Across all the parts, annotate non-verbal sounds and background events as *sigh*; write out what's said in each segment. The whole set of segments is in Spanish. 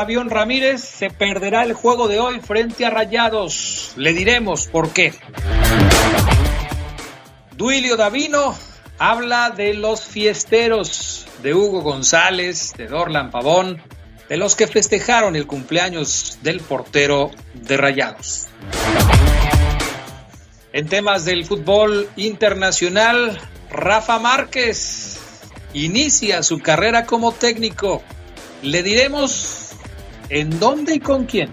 Avión Ramírez se perderá el juego de hoy frente a Rayados. Le diremos por qué. Duilio Davino habla de los fiesteros de Hugo González, de Dorlan Pavón, de los que festejaron el cumpleaños del portero de Rayados. En temas del fútbol internacional, Rafa Márquez inicia su carrera como técnico. Le diremos en dónde y con quién.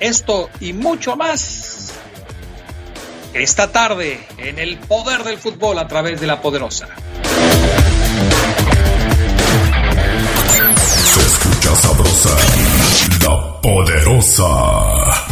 Esto y mucho más esta tarde en el poder del fútbol a través de la poderosa. Se escucha sabrosa, la poderosa.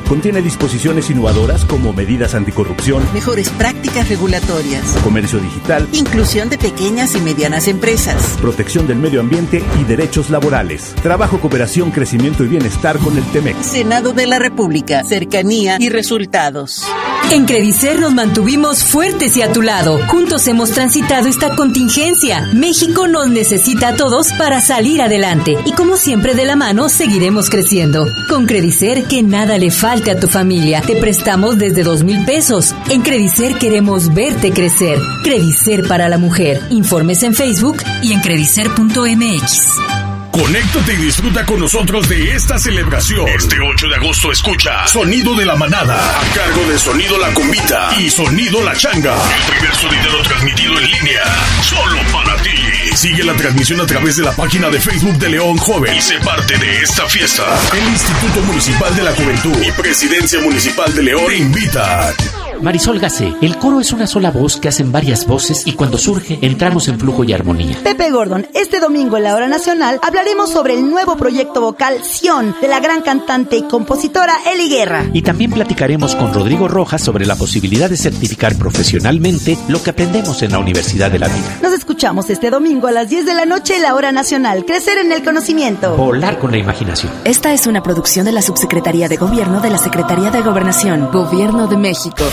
contiene disposiciones innovadoras como medidas anticorrupción, Mejores prácticas regulatorias, comercio digital, inclusión de pequeñas y medianas empresas. protección del medio ambiente y derechos laborales. Trabajo, cooperación, crecimiento y bienestar con el TEMEC. Senado de la República, cercanía y resultados. En Credicer nos mantuvimos fuertes y a tu lado. Juntos hemos transitado esta contingencia. México nos necesita a todos para salir adelante. Y como siempre de la mano, seguiremos creciendo. Con Credicer, que nada le a tu familia. Te prestamos desde dos mil pesos. En Credicer queremos verte crecer. Credicer para la mujer. Informes en Facebook y en credicer.mx. Conéctate y disfruta con nosotros de esta celebración. Este 8 de agosto escucha Sonido de la Manada a cargo de Sonido La Combita y Sonido La Changa. El primer sonidero transmitido en línea, solo para ti. Sigue la transmisión a través de la página de Facebook de León Joven y sé parte de esta fiesta. El Instituto Municipal de la Juventud y Presidencia Municipal de León te invitan. Marisol Gacé, el coro es una sola voz que hacen varias voces y cuando surge entramos en flujo y armonía. Pepe Gordon, este domingo en la hora nacional hablaremos sobre el nuevo proyecto vocal Sion de la gran cantante y compositora Eli Guerra. Y también platicaremos con Rodrigo Rojas sobre la posibilidad de certificar profesionalmente lo que aprendemos en la Universidad de la Vida. Nos escuchamos este domingo a las 10 de la noche en la hora nacional. Crecer en el conocimiento. Volar con la imaginación. Esta es una producción de la Subsecretaría de Gobierno de la Secretaría de Gobernación, Gobierno de México.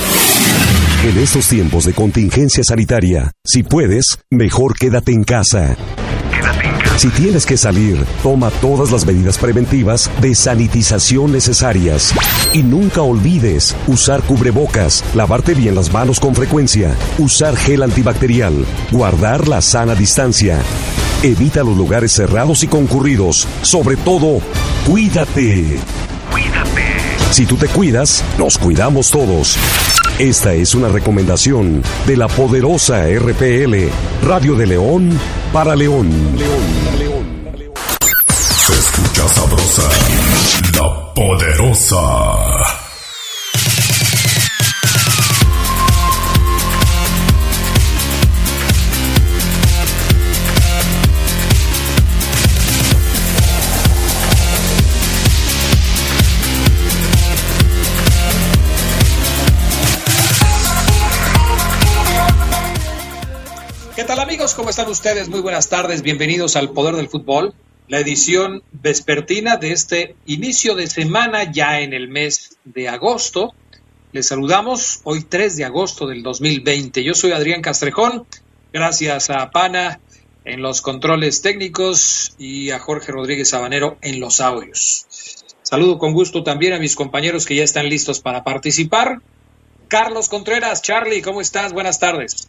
En estos tiempos de contingencia sanitaria, si puedes, mejor quédate en casa. Si tienes que salir, toma todas las medidas preventivas de sanitización necesarias. Y nunca olvides usar cubrebocas, lavarte bien las manos con frecuencia, usar gel antibacterial, guardar la sana distancia. Evita los lugares cerrados y concurridos. Sobre todo, cuídate. Cuídate. Si tú te cuidas, nos cuidamos todos. Esta es una recomendación de la poderosa RPL, Radio de León para León. Escucha sabrosa, la poderosa. ¿Cómo están ustedes? Muy buenas tardes. Bienvenidos al Poder del Fútbol, la edición vespertina de este inicio de semana ya en el mes de agosto. Les saludamos hoy 3 de agosto del 2020. Yo soy Adrián Castrejón. Gracias a Pana en los controles técnicos y a Jorge Rodríguez Sabanero en los audios. Saludo con gusto también a mis compañeros que ya están listos para participar. Carlos Contreras, Charlie, ¿cómo estás? Buenas tardes.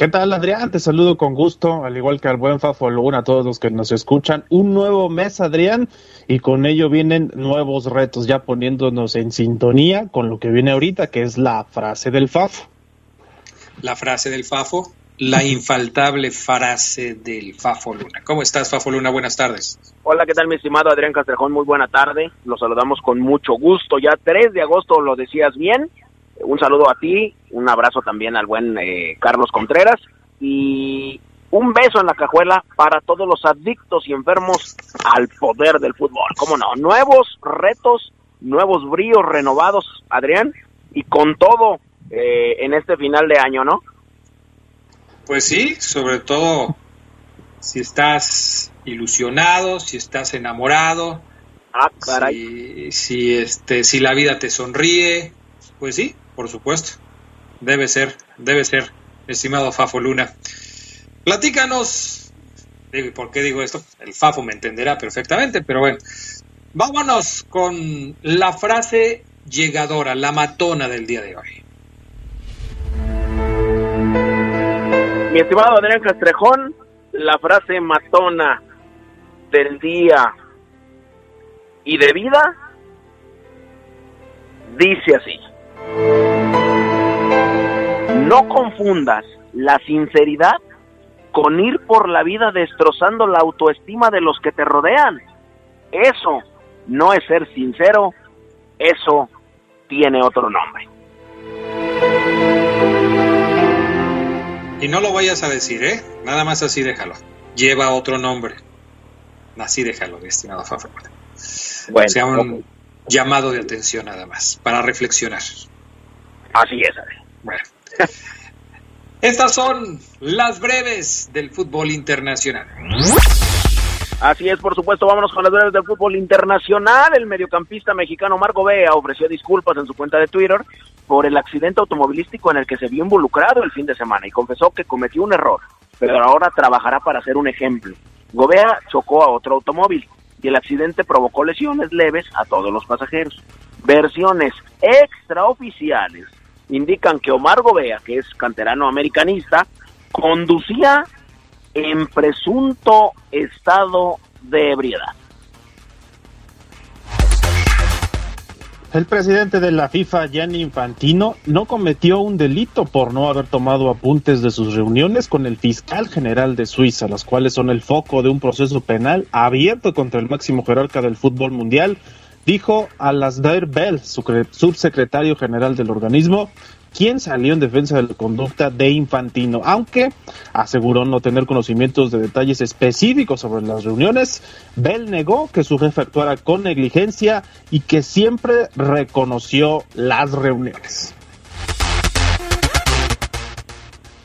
¿Qué tal, Adrián? Te saludo con gusto, al igual que al buen Fafo Luna, a todos los que nos escuchan. Un nuevo mes, Adrián, y con ello vienen nuevos retos, ya poniéndonos en sintonía con lo que viene ahorita, que es la frase del Fafo. La frase del Fafo. la *laughs* infaltable frase del Fafo Luna. ¿Cómo estás, Fafo Luna? Buenas tardes. Hola, ¿qué tal, mi estimado Adrián Castrejón? Muy buena tarde. Los saludamos con mucho gusto. Ya 3 de agosto lo decías bien. Un saludo a ti, un abrazo también al buen eh, Carlos Contreras y un beso en la cajuela para todos los adictos y enfermos al poder del fútbol. ¿Cómo no? Nuevos retos, nuevos bríos renovados, Adrián, y con todo eh, en este final de año, ¿no? Pues sí, sobre todo si estás ilusionado, si estás enamorado, ah, caray. Si, este, si la vida te sonríe, pues sí, por supuesto. Debe ser, debe ser, estimado Fafo Luna. Platícanos, ¿por qué digo esto? El Fafo me entenderá perfectamente, pero bueno, vámonos con la frase llegadora, la matona del día de hoy. Mi estimado Adrián Castrejón, la frase matona del día y de vida dice así. No confundas la sinceridad con ir por la vida destrozando la autoestima de los que te rodean. Eso no es ser sincero, eso tiene otro nombre. Y no lo vayas a decir, ¿eh? Nada más así déjalo. Lleva otro nombre. Así déjalo, destinado a Bueno, sea un llamado de atención nada más, para reflexionar. Así es. Bueno. *laughs* Estas son las breves del fútbol internacional. Así es, por supuesto, vámonos con las breves del fútbol internacional. El mediocampista mexicano Marco Bea ofreció disculpas en su cuenta de Twitter por el accidente automovilístico en el que se vio involucrado el fin de semana y confesó que cometió un error, pero ahora trabajará para ser un ejemplo. Gobea chocó a otro automóvil y el accidente provocó lesiones leves a todos los pasajeros. Versiones extraoficiales indican que Omar Gobea, que es canterano americanista, conducía en presunto estado de ebriedad. El presidente de la FIFA, Gianni Infantino, no cometió un delito por no haber tomado apuntes de sus reuniones con el fiscal general de Suiza, las cuales son el foco de un proceso penal abierto contra el máximo jerarca del fútbol mundial, dijo a Lasdair Bell, subsecretario general del organismo, quien salió en defensa de la conducta de Infantino, aunque aseguró no tener conocimientos de detalles específicos sobre las reuniones. Bell negó que su jefe actuara con negligencia y que siempre reconoció las reuniones.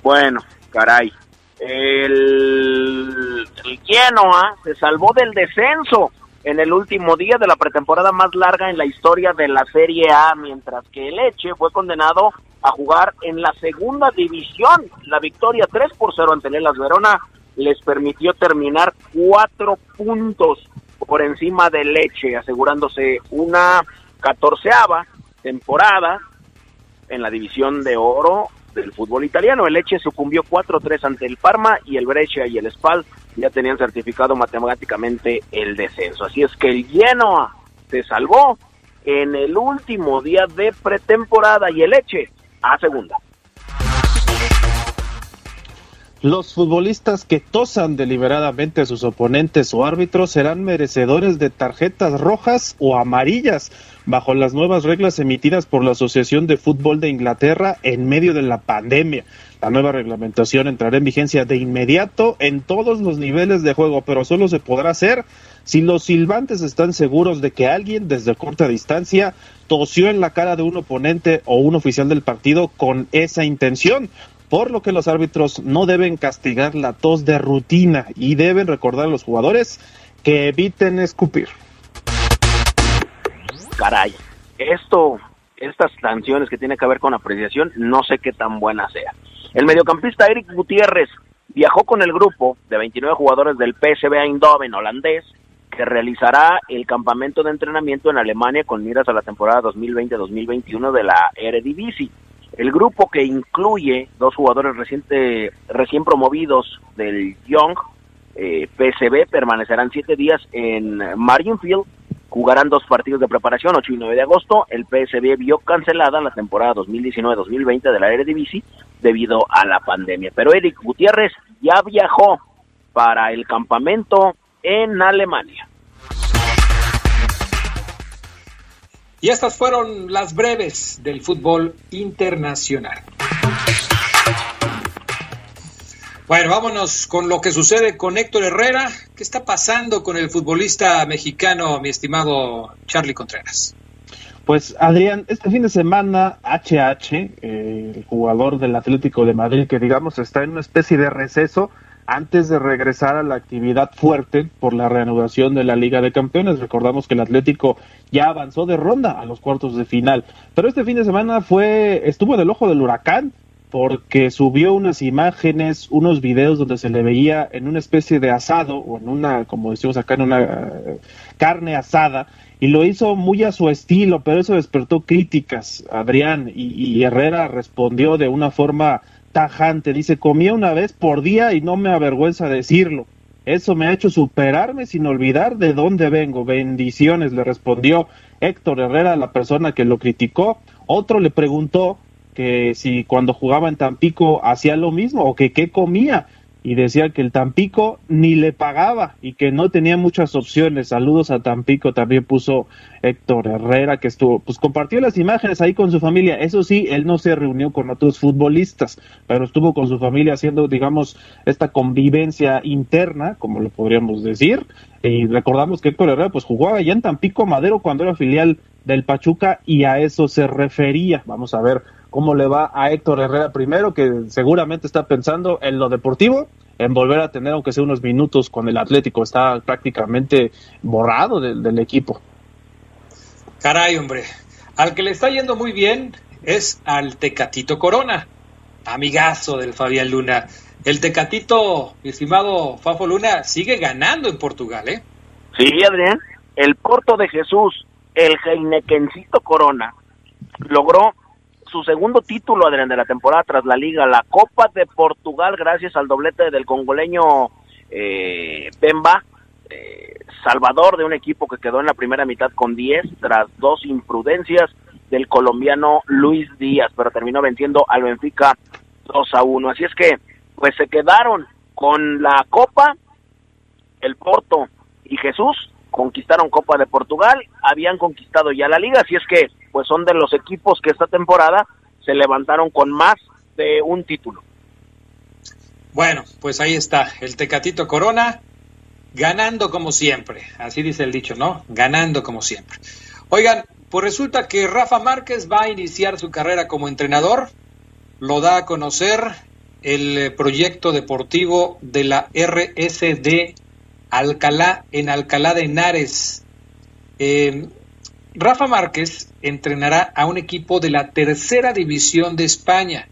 Bueno, caray. El, el Genoa se salvó del descenso en el último día de la pretemporada más larga en la historia de la Serie A, mientras que el Eche fue condenado a jugar en la segunda división. La victoria 3 por 0 ante Lelas Verona les permitió terminar cuatro puntos por encima de Leche, asegurándose una catorceava temporada en la división de oro del fútbol italiano. El Leche sucumbió 4-3 ante el Parma y el Brescia y el Spal ya tenían certificado matemáticamente el descenso. Así es que el Genoa se salvó en el último día de pretemporada y el Leche a segunda. Los futbolistas que tosan deliberadamente a sus oponentes o árbitros serán merecedores de tarjetas rojas o amarillas bajo las nuevas reglas emitidas por la Asociación de Fútbol de Inglaterra en medio de la pandemia. La nueva reglamentación entrará en vigencia de inmediato en todos los niveles de juego, pero solo se podrá hacer si los silbantes están seguros de que alguien desde corta distancia tosió en la cara de un oponente o un oficial del partido con esa intención, por lo que los árbitros no deben castigar la tos de rutina y deben recordar a los jugadores que eviten escupir. Caray, esto, estas sanciones que tienen que ver con apreciación, no sé qué tan buena sea. El mediocampista Eric Gutiérrez viajó con el grupo de 29 jugadores del PSV Eindhoven holandés que realizará el campamento de entrenamiento en Alemania con miras a la temporada 2020-2021 de la Eredivisie. El grupo que incluye dos jugadores reciente, recién promovidos del Young eh, PSV permanecerán siete días en Marienfield jugarán dos partidos de preparación, 8 y 9 de agosto. El PSV vio cancelada la temporada 2019-2020 de la Eredivisie debido a la pandemia. Pero Eric Gutiérrez ya viajó para el campamento en Alemania. Y estas fueron las breves del fútbol internacional. Bueno, vámonos con lo que sucede con Héctor Herrera. ¿Qué está pasando con el futbolista mexicano, mi estimado Charlie Contreras? Pues Adrián, este fin de semana HH, eh, el jugador del Atlético de Madrid, que digamos está en una especie de receso antes de regresar a la actividad fuerte por la reanudación de la Liga de Campeones. Recordamos que el Atlético ya avanzó de ronda a los cuartos de final, pero este fin de semana fue estuvo en el ojo del huracán porque subió unas imágenes, unos videos donde se le veía en una especie de asado, o en una, como decimos acá, en una eh, carne asada, y lo hizo muy a su estilo, pero eso despertó críticas, Adrián, y, y Herrera respondió de una forma tajante, dice, comía una vez por día y no me avergüenza decirlo. Eso me ha hecho superarme sin olvidar de dónde vengo. Bendiciones, le respondió Héctor Herrera, la persona que lo criticó. Otro le preguntó que si cuando jugaba en Tampico hacía lo mismo o que qué comía y decía que el Tampico ni le pagaba y que no tenía muchas opciones. Saludos a Tampico, también puso Héctor Herrera, que estuvo, pues compartió las imágenes ahí con su familia. Eso sí, él no se reunió con otros futbolistas, pero estuvo con su familia haciendo, digamos, esta convivencia interna, como lo podríamos decir. Y recordamos que Héctor Herrera, pues jugaba allá en Tampico Madero cuando era filial del Pachuca y a eso se refería. Vamos a ver cómo le va a Héctor Herrera primero, que seguramente está pensando en lo deportivo, en volver a tener aunque sea unos minutos con el Atlético, está prácticamente borrado del, equipo. Caray, hombre, al que le está yendo muy bien es al Tecatito Corona, amigazo del Fabián Luna. El Tecatito, mi estimado Fafo Luna, sigue ganando en Portugal, ¿eh? Sí, Adrián, el Porto de Jesús, el Heinekencito Corona, logró su segundo título, Adrián, de la temporada tras la Liga, la Copa de Portugal, gracias al doblete del congoleño eh, Pemba, eh, salvador de un equipo que quedó en la primera mitad con 10 tras dos imprudencias del colombiano Luis Díaz, pero terminó venciendo al Benfica 2 a 1. Así es que, pues se quedaron con la Copa, el Porto y Jesús, conquistaron Copa de Portugal, habían conquistado ya la liga, así es que pues son de los equipos que esta temporada se levantaron con más de un título. Bueno, pues ahí está, el Tecatito Corona ganando como siempre, así dice el dicho, ¿no? Ganando como siempre. Oigan, pues resulta que Rafa Márquez va a iniciar su carrera como entrenador, lo da a conocer el proyecto deportivo de la RSD Alcalá, en Alcalá de Henares. Eh, Rafa Márquez entrenará a un equipo de la tercera división de España.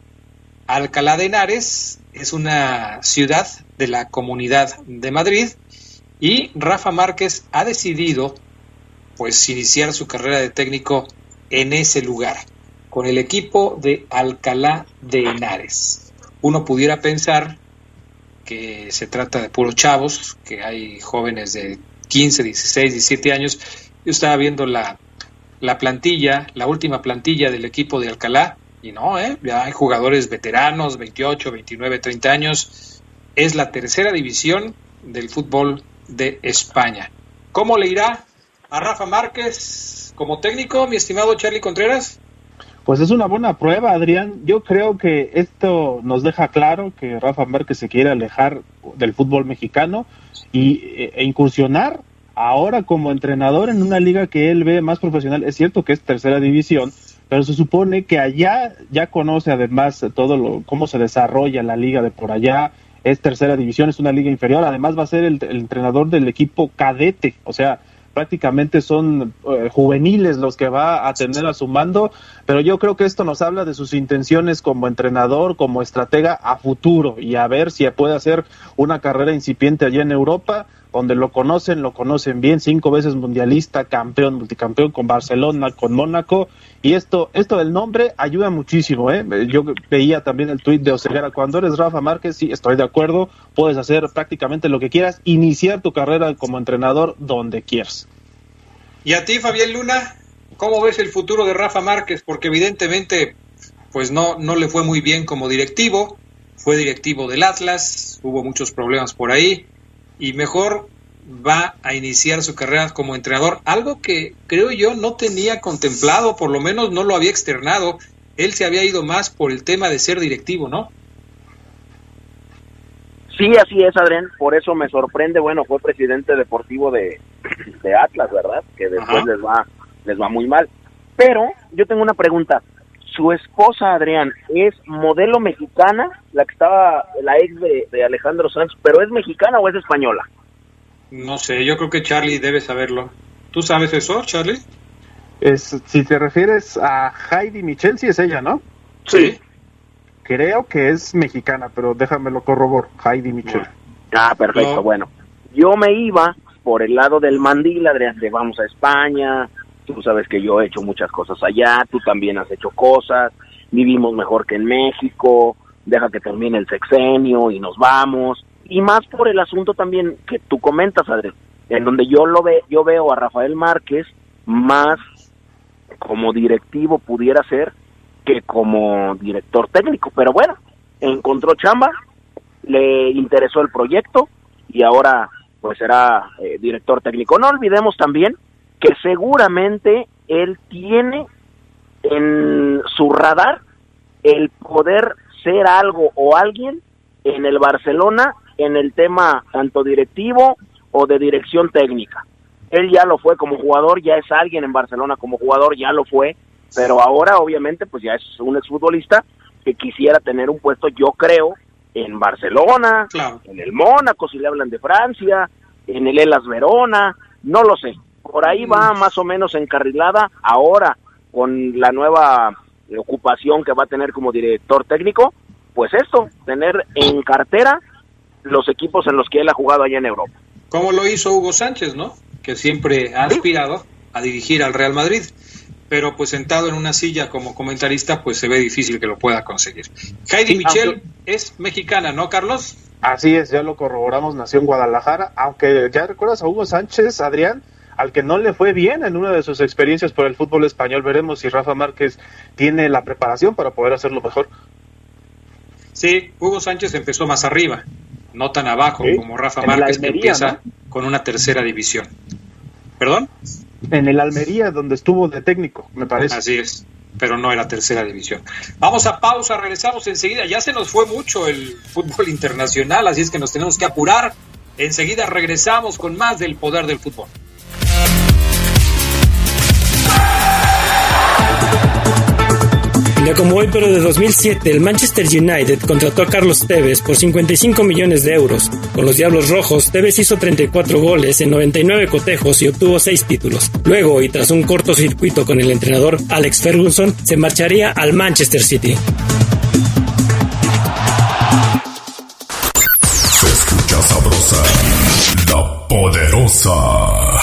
Alcalá de Henares es una ciudad de la comunidad de Madrid y Rafa Márquez ha decidido pues iniciar su carrera de técnico en ese lugar con el equipo de Alcalá de Henares. Uno pudiera pensar que se trata de puros chavos, que hay jóvenes de 15, 16, 17 años. Yo estaba viendo la, la plantilla, la última plantilla del equipo de Alcalá, y no, ¿eh? ya hay jugadores veteranos, 28, 29, 30 años. Es la tercera división del fútbol de España. ¿Cómo le irá a Rafa Márquez como técnico, mi estimado Charlie Contreras? Pues es una buena prueba, Adrián. Yo creo que esto nos deja claro que Rafa Márquez se quiere alejar del fútbol mexicano y, e, e incursionar ahora como entrenador en una liga que él ve más profesional. Es cierto que es tercera división, pero se supone que allá ya conoce además todo lo, cómo se desarrolla la liga de por allá. Es tercera división, es una liga inferior. Además va a ser el entrenador del equipo cadete, o sea, prácticamente son eh, juveniles los que va a tener a su mando, pero yo creo que esto nos habla de sus intenciones como entrenador, como estratega a futuro y a ver si puede hacer una carrera incipiente allá en Europa, donde lo conocen, lo conocen bien, cinco veces mundialista, campeón, multicampeón con Barcelona, con Mónaco, y esto, esto del nombre ayuda muchísimo, ¿eh? Yo veía también el tuit de Oseguera, cuando eres Rafa Márquez, sí, estoy de acuerdo, puedes hacer prácticamente lo que quieras, iniciar tu carrera como entrenador donde quieras. Y a ti, Fabián Luna, ¿cómo ves el futuro de Rafa Márquez? Porque evidentemente, pues no, no le fue muy bien como directivo, fue directivo del Atlas, hubo muchos problemas por ahí, y mejor va a iniciar su carrera como entrenador, algo que creo yo no tenía contemplado, por lo menos no lo había externado. Él se había ido más por el tema de ser directivo, ¿no? Sí, así es, Adrián. Por eso me sorprende. Bueno, fue presidente deportivo de, de Atlas, ¿verdad? Que después les va, les va muy mal. Pero yo tengo una pregunta. Su esposa, Adrián, es modelo mexicana, la que estaba, la ex de, de Alejandro Sanz, pero ¿es mexicana o es española? No sé, yo creo que Charlie debe saberlo. ¿Tú sabes eso, Charlie? Es, si te refieres a Heidi Michel, sí es ella, ¿no? Sí. Creo que es mexicana, pero déjame lo corrobor. Heidi Michel. Ah, perfecto, No. bueno. Yo me iba por el lado del mandil, Adrián, de vamos a España, tú sabes que yo he hecho muchas cosas allá, tú también has hecho cosas, vivimos mejor que en México, deja que termine el sexenio y nos vamos, y más por el asunto también que tú comentas, Adrián, en donde yo lo ve, yo veo a Rafael Márquez más como directivo pudiera ser que como director técnico, pero bueno, encontró chamba, le interesó el proyecto y ahora pues será eh, director técnico. No olvidemos también que seguramente él tiene en su radar el poder ser algo o alguien en el Barcelona en el tema tanto directivo o de dirección técnica. Él ya lo fue como jugador, ya es alguien en Barcelona como jugador, ya lo fue, pero ahora obviamente pues ya es un exfutbolista que quisiera tener un puesto, yo creo, en Barcelona, Claro. en el Mónaco, si le hablan de Francia, en el Elas Verona, no lo sé. Por ahí va más o menos encarrilada ahora con la nueva ocupación que va a tener como director técnico, pues esto, tener en cartera los equipos en los que él ha jugado allá en Europa. Como lo hizo Hugo Sánchez, ¿no? Que siempre ha aspirado a dirigir al Real Madrid. Pero pues sentado en una silla como comentarista, pues se ve difícil que lo pueda conseguir. Heidi Sí, Michel aunque- es mexicana, ¿no, Carlos? Así es, ya lo corroboramos, nació en Guadalajara, aunque ya recuerdas a Hugo Sánchez, Adrián, al que no le fue bien en una de sus experiencias por el fútbol español. Veremos si Rafa Márquez tiene la preparación para poder hacerlo mejor. Sí, Hugo Sánchez empezó más arriba, no tan abajo Sí, como Rafa Márquez que empieza con una tercera división. ¿Perdón? En el Almería, donde estuvo de técnico, me parece. Así es, pero no era tercera división. Vamos a pausa, regresamos enseguida. Ya se nos fue mucho el fútbol *laughs* internacional, así es que nos tenemos que apurar. Enseguida regresamos con más del poder del fútbol. Un como hoy, pero de 2007, el Manchester United contrató a Carlos Tevez por 55 millones de euros. Con los Diablos Rojos, Tevez hizo 34 goles en 99 cotejos y obtuvo 6 títulos. Luego, y tras un cortocircuito con el entrenador Alex Ferguson, se marcharía al Manchester City. Se escucha sabrosa, la poderosa.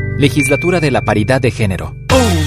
Legislatura de la Paridad de Género. Un,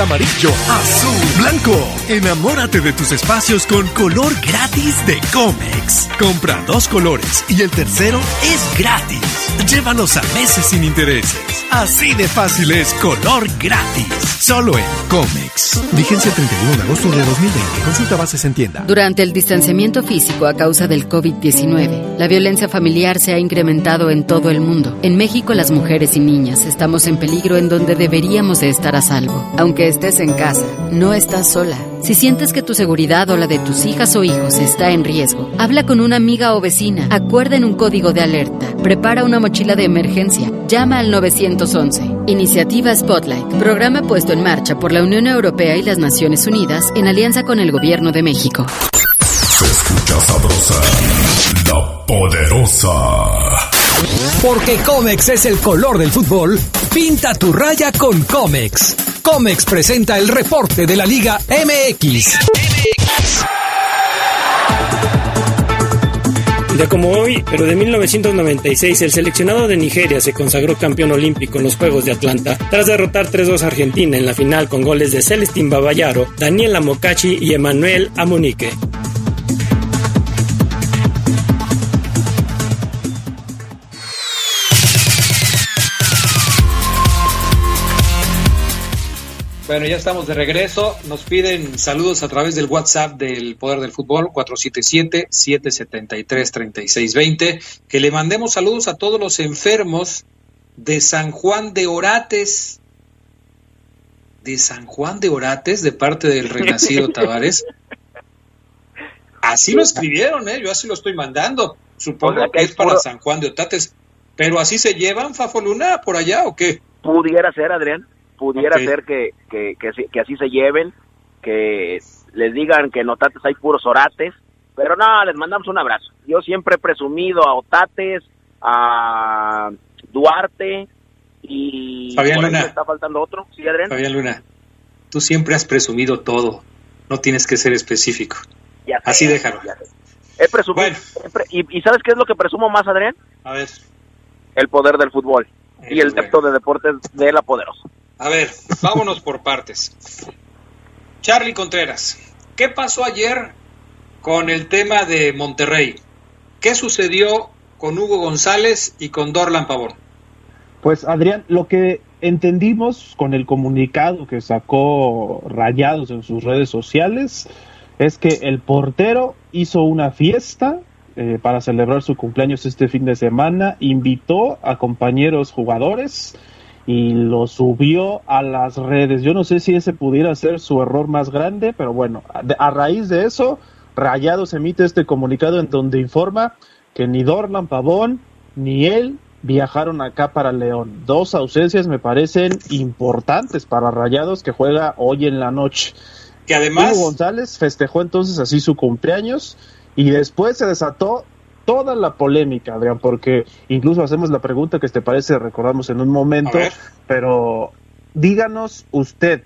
amarillo, azul, blanco. Enamórate de tus espacios con color gratis de Comex. Compra dos colores y el tercero es gratis. Llévalos a meses sin intereses. Así de fácil es color gratis. Solo en Comex. Vigencia el 31 de agosto de 2020. Consulta bases en tienda. Durante el distanciamiento físico a causa del COVID-19, la violencia familiar se ha incrementado en todo el mundo. En México, las mujeres y niñas estamos en peligro en donde deberíamos de estar a salvo. Aunque estés en casa, no estás sola. Si sientes que tu seguridad o la de tus hijas o hijos está en riesgo, habla con una amiga o vecina, acuerden un código de alerta, prepara una mochila de emergencia, llama al 911. Iniciativa Spotlight, programa puesto en marcha por la Unión Europea y las Naciones Unidas en alianza con el Gobierno de México. Se escucha sabrosa, la poderosa. Porque Comex es el color del fútbol, pinta tu raya con Comex. Comex presenta el reporte de la Liga MX. Ya como hoy, pero de 1996, el seleccionado de Nigeria se consagró campeón olímpico en los Juegos de Atlanta tras derrotar 3-2 a Argentina en la final con goles de Celestín Babayaro, Daniel Amokachi y Emanuel Amunique. Bueno, ya estamos de regreso. Nos piden saludos a través del WhatsApp del Poder del Fútbol 477-773-3620. Que le mandemos saludos a todos los enfermos de San Juan de Orates. De San Juan de Orates, de parte del Renacido *laughs* Tavares. Así lo escribieron, ¿eh? Yo así lo estoy mandando. Supongo que es para San Juan de Orates. Pero así se llevan, Fafo Luna, por allá o qué? Pudiera ser, Adrián pudiera ser que, que, que, así se lleven, que les digan que en Otates hay puros orates, pero no, les mandamos un abrazo. Yo siempre he presumido a Otates, a Duarte y Fabián Luna. está faltando otro, ¿sí, Adrián? Fabián Luna, tú siempre has presumido todo, no tienes que ser específico. así déjalo. He presumido, y, sabes qué es lo que presumo más, Adrián? A ver. El poder del fútbol y el bueno. de deportes de la poderosa. A ver, vámonos por partes. Charlie Contreras, ¿qué pasó ayer con el tema de Monterrey? ¿Qué sucedió con Hugo González y con Dorlan Pavón? Pues Adrián, lo que entendimos con el comunicado que sacó Rayados en sus redes sociales es que el portero hizo una fiesta eh, para celebrar su cumpleaños este fin de semana, invitó a compañeros jugadores, y lo subió a las redes. Yo no sé si ese pudiera ser su error más grande, pero bueno, a, raíz de eso, Rayados emite este comunicado en donde informa que ni Dorlan Pavón ni él viajaron acá para León. Dos ausencias me parecen importantes para Rayados que juega hoy en la noche. Que además Hugo González festejó entonces así su cumpleaños y después se desató toda la polémica, Adrián, porque incluso hacemos la pregunta que te parece, recordamos en un momento, pero díganos usted,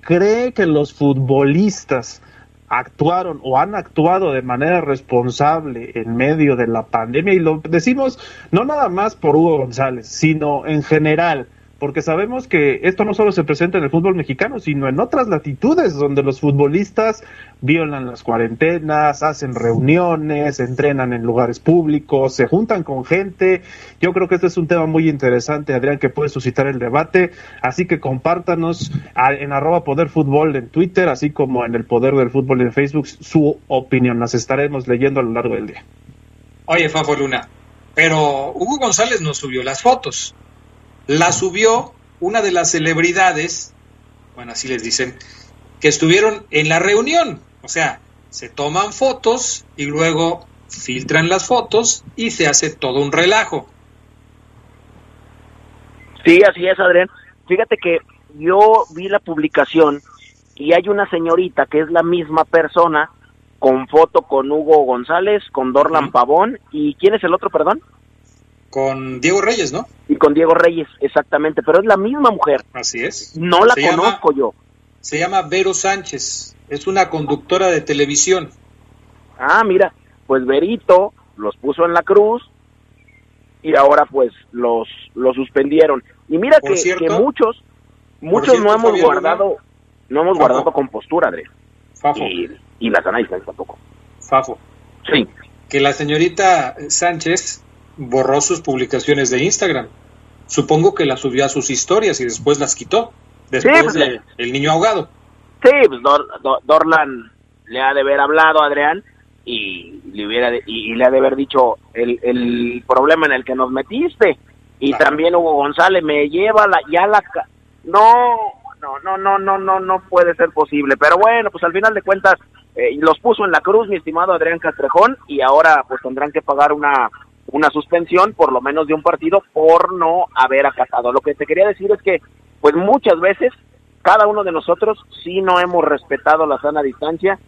¿cree que los futbolistas actuaron o han actuado de manera responsable en medio de la pandemia? Y lo decimos no nada más por Hugo González, sino en general porque sabemos que esto no solo se presenta en el fútbol mexicano, sino en otras latitudes donde los futbolistas violan las cuarentenas, hacen reuniones, entrenan en lugares públicos, se juntan con gente. Yo creo que este es un tema muy interesante, Adrián, que puede suscitar el debate. Así que compártanos en arroba poder fútbol en Twitter, así como en el poder del fútbol en Facebook, su opinión. Las estaremos leyendo a lo largo del día. Oye, Fafo Luna, pero Hugo González nos subió las fotos la subió una de las celebridades, bueno, así les dicen, que estuvieron en la reunión. O sea, se toman fotos y luego filtran las fotos y se hace todo un relajo. Sí, así es, Adrián. Fíjate que yo vi la publicación y hay una señorita que es la misma persona con foto con Hugo González, con Dorlan Pavón y ¿quién es el otro, perdón? Con Diego Reyes, ¿no? Y con Diego Reyes, exactamente, pero es la misma mujer. Así es. No la conozco yo. Se llama Vero Sánchez, es una conductora de televisión. Ah, mira, pues Verito los puso en la cruz y ahora pues los, los suspendieron. Y mira que, muchos, muchos no hemos guardado, no hemos guardado compostura, Andrés. Fafo. Y, y las análisis tampoco. Fafo. Sí. Que la señorita Sánchez borró sus publicaciones de Instagram. Supongo que las subió a sus historias y después las quitó. Después pues, de El Niño Ahogado. Sí, pues Dorlan le ha de haber hablado a Adrián y le, hubiera y, le ha de haber dicho el, el problema en el que nos metiste. Y también Hugo González me lleva la, ya la... No, no, no, no, no, no, no puede ser posible. Pero bueno, pues al final de cuentas eh, los puso en la cruz, mi estimado Adrián Castrejón, y ahora pues tendrán que pagar una una suspensión, por lo menos de un partido, por no haber acatado. Lo que te quería decir es que, pues muchas veces, cada uno de nosotros sí no hemos respetado la sana distancia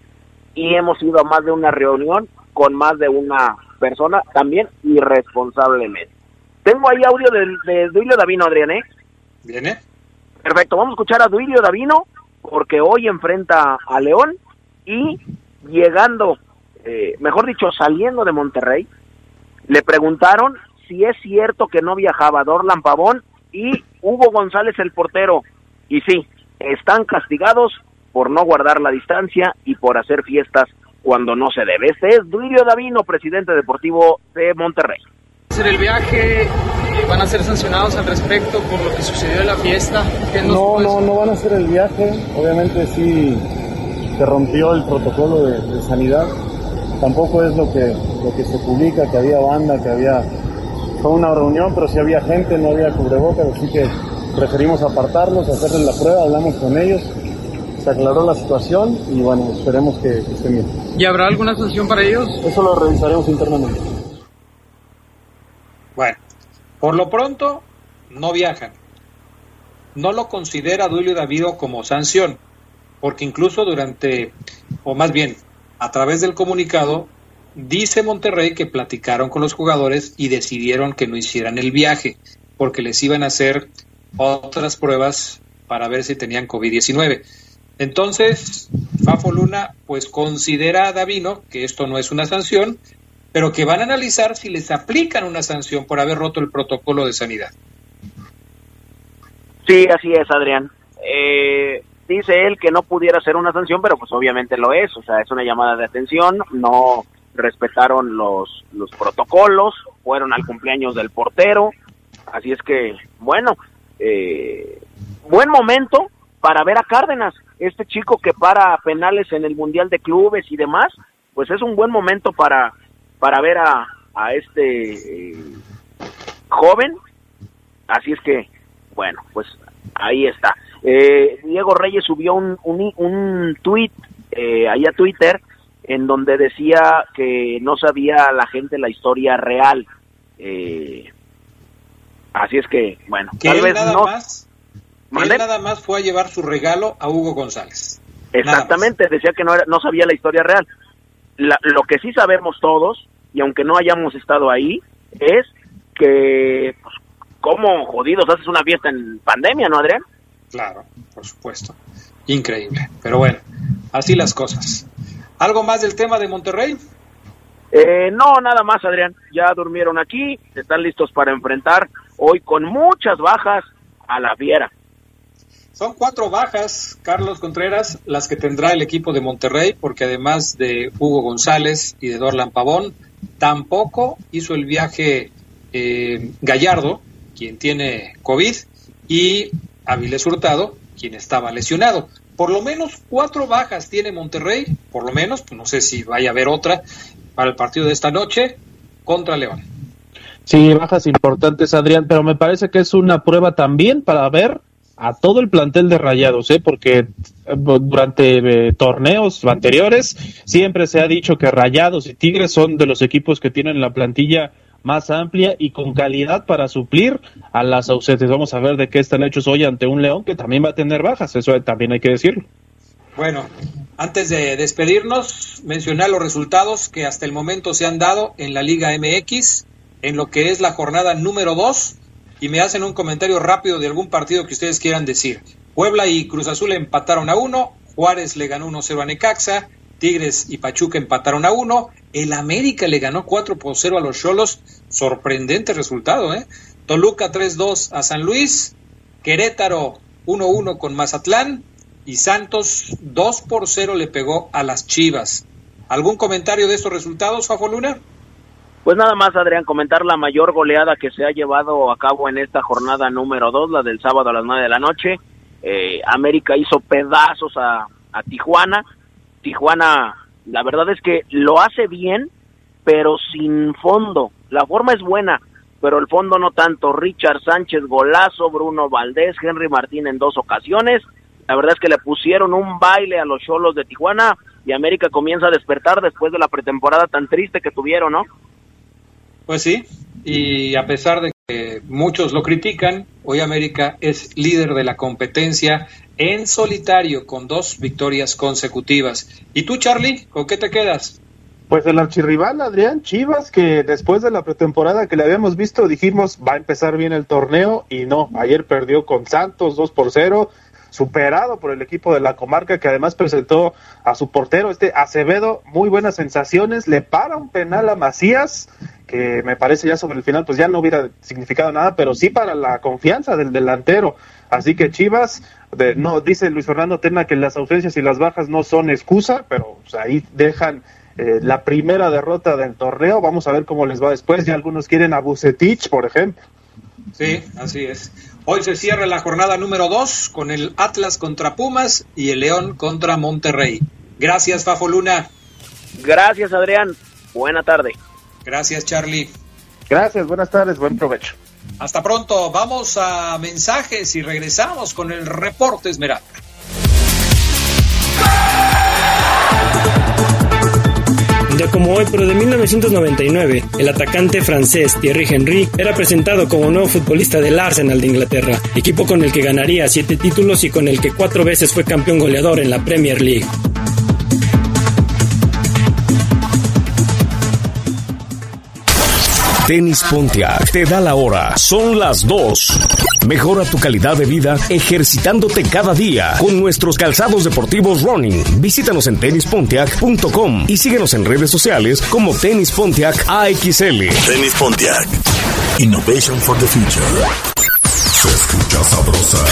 y hemos ido a más de una reunión con más de una persona, también irresponsablemente. Tengo ahí audio de, de Duilio Davino, Adrián, ¿eh? ¿Viene? Perfecto, vamos a escuchar a Duilio Davino porque hoy enfrenta a León y llegando, eh, mejor dicho, saliendo de Monterrey, le preguntaron si es cierto que no viajaba Dorlan Pavón y Hugo González el portero. Y sí, están castigados por no guardar la distancia y por hacer fiestas cuando no se debe. Este es Duilio Davino, presidente deportivo de Monterrey. Hacer el viaje, eh, van a ser sancionados al respecto por lo que sucedió en la fiesta. no, no, no van a hacer el viaje. Obviamente sí se rompió el protocolo de, de, sanidad. Tampoco es lo que, lo que se publica, que había banda, que había... Fue una reunión, pero si había gente, no había cubrebocas, así que preferimos apartarlos, hacerles la prueba, hablamos con ellos, se aclaró la situación y bueno, esperemos que, que estén bien. ¿Y habrá alguna sanción para ellos? Eso lo revisaremos internamente. Bueno, por lo pronto no viajan. No lo considera Duilio Davido como sanción, porque incluso durante, o más bien, a través del comunicado, dice Monterrey que platicaron con los jugadores y decidieron que no hicieran el viaje, porque les iban a hacer otras pruebas para ver si tenían COVID-19. Entonces, Fafo Luna, pues considera a Davino que esto no es una sanción, pero que van a analizar si les aplican una sanción por haber roto el protocolo de sanidad. Sí, así es, Adrián. Eh, dice él que no pudiera ser una sanción, pero pues obviamente lo es, o sea, es una llamada de atención, no respetaron los, los protocolos, fueron al cumpleaños del portero, así es que, bueno, eh, buen momento para ver a Cárdenas, este chico que para penales en el Mundial de Clubes y demás, pues es un buen momento para, para ver a, a este eh, joven, así es que, bueno, pues ahí está. Eh, Diego Reyes subió un, un, un tweet eh, ahí a Twitter en donde decía que no sabía la gente la historia real. Eh, así es que, bueno, que tal vez nada no. más, él nada más fue a llevar su regalo a Hugo González. Exactamente, decía que no, era, no sabía la historia real. La, lo que sí sabemos todos, y aunque no hayamos estado ahí, es que, pues, ¿cómo jodidos haces una fiesta en pandemia, no, Adrián? Claro, por supuesto. Increíble. Pero bueno, así las cosas. ¿Algo más del tema de Monterrey? Eh, no, nada más, Adrián. Ya durmieron aquí, están listos para enfrentar hoy con muchas bajas a la Fiera. Son cuatro bajas, Carlos Contreras, las que tendrá el equipo de Monterrey, porque además de Hugo González y de Dorlan Pavón, tampoco hizo el viaje eh, Gallardo, quien tiene COVID, y Avilés Hurtado, quien estaba lesionado. Por lo menos cuatro bajas tiene Monterrey, por lo menos, pues no sé si vaya a haber otra para el partido de esta noche contra León. Sí, bajas importantes, Adrián, pero me parece que es una prueba también para ver a todo el plantel de Rayados, ¿eh? porque durante eh, torneos anteriores siempre se ha dicho que Rayados y Tigres son de los equipos que tienen la plantilla más amplia y con calidad para suplir a las ausentes. Vamos a ver de qué están hechos hoy ante un León que también va a tener bajas, eso también hay que decirlo. Bueno, antes de despedirnos, mencionar los resultados que hasta el momento se han dado en la Liga MX, en lo que es la jornada número 2, y me hacen un comentario rápido de algún partido que ustedes quieran decir. Puebla y Cruz Azul empataron a uno, Juárez le ganó 1-0 a Necaxa, Tigres y Pachuca empataron a uno, el América le ganó 4 por 0 a los Cholos, sorprendente resultado, ¿eh? Toluca 3-2 a San Luis, Querétaro 1-1 con Mazatlán y Santos 2 por 0 le pegó a las Chivas. ¿Algún comentario de estos resultados, Fafo Luna? Pues nada más, Adrián, comentar la mayor goleada que se ha llevado a cabo en esta jornada número 2, la del sábado a las 9 de la noche. Eh, América hizo pedazos a, a Tijuana. Tijuana, la verdad es que lo hace bien, pero sin fondo. La forma es buena, pero el fondo no tanto. Richard Sánchez, golazo, Bruno Valdés, Henry Martín en dos ocasiones. La verdad es que le pusieron un baile a los cholos de Tijuana y América comienza a despertar después de la pretemporada tan triste que tuvieron, ¿no? Pues sí, y a pesar de que muchos lo critican, hoy América es líder de la competencia en solitario con dos victorias consecutivas. ¿Y tú, Charlie, con qué te quedas? Pues el archirrival Adrián Chivas, que después de la pretemporada que le habíamos visto, dijimos va a empezar bien el torneo y no, ayer perdió con Santos 2 por 0, superado por el equipo de la comarca que además presentó a su portero, este Acevedo, muy buenas sensaciones, le para un penal a Macías, que me parece ya sobre el final pues ya no hubiera significado nada, pero sí para la confianza del delantero. Así que Chivas, de, no dice Luis Fernando Tena que las ausencias y las bajas no son excusa, pero pues, ahí dejan eh, la primera derrota del torneo. Vamos a ver cómo les va después. Ya algunos quieren a Bucetich, por ejemplo. Sí, así es. Hoy se cierra la jornada número 2 con el Atlas contra Pumas y el León contra Monterrey. Gracias, Fafo Luna. Gracias, Adrián. Buena tarde. Gracias, Charlie. Gracias, buenas tardes, buen provecho. Hasta pronto. Vamos a mensajes y regresamos con el reporte Esmeralda. Ya como hoy, pero de 1999, el atacante francés Thierry Henry era presentado como nuevo futbolista del Arsenal de Inglaterra, equipo con el que ganaría siete títulos y con el que cuatro veces fue campeón goleador en la Premier League. Tenis Pontiac te da la hora. Son las 2. Mejora tu calidad de vida ejercitándote cada día con nuestros calzados deportivos running. Visítanos en tenispontiac.com y síguenos en redes sociales como Tenis Pontiac AXL. Tenis Pontiac. Innovation for the future. Se escucha sabrosa,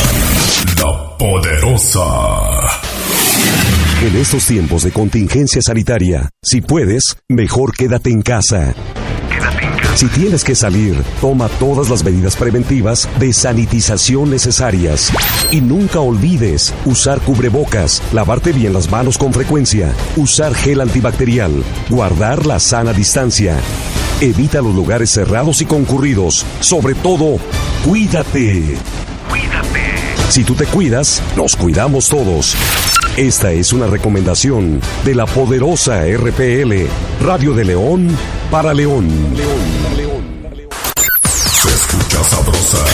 la poderosa. En estos tiempos de contingencia sanitaria, si puedes, mejor quédate en casa. Si tienes que salir, toma todas las medidas preventivas de sanitización necesarias. Y nunca olvides usar cubrebocas, lavarte bien las manos con frecuencia, usar gel antibacterial, guardar la sana distancia. Evita los lugares cerrados y concurridos. Sobre todo, cuídate. Cuídate. Si tú te cuidas, nos cuidamos todos. Esta es una recomendación de la poderosa RPL, Radio de León para León. Sabrosa,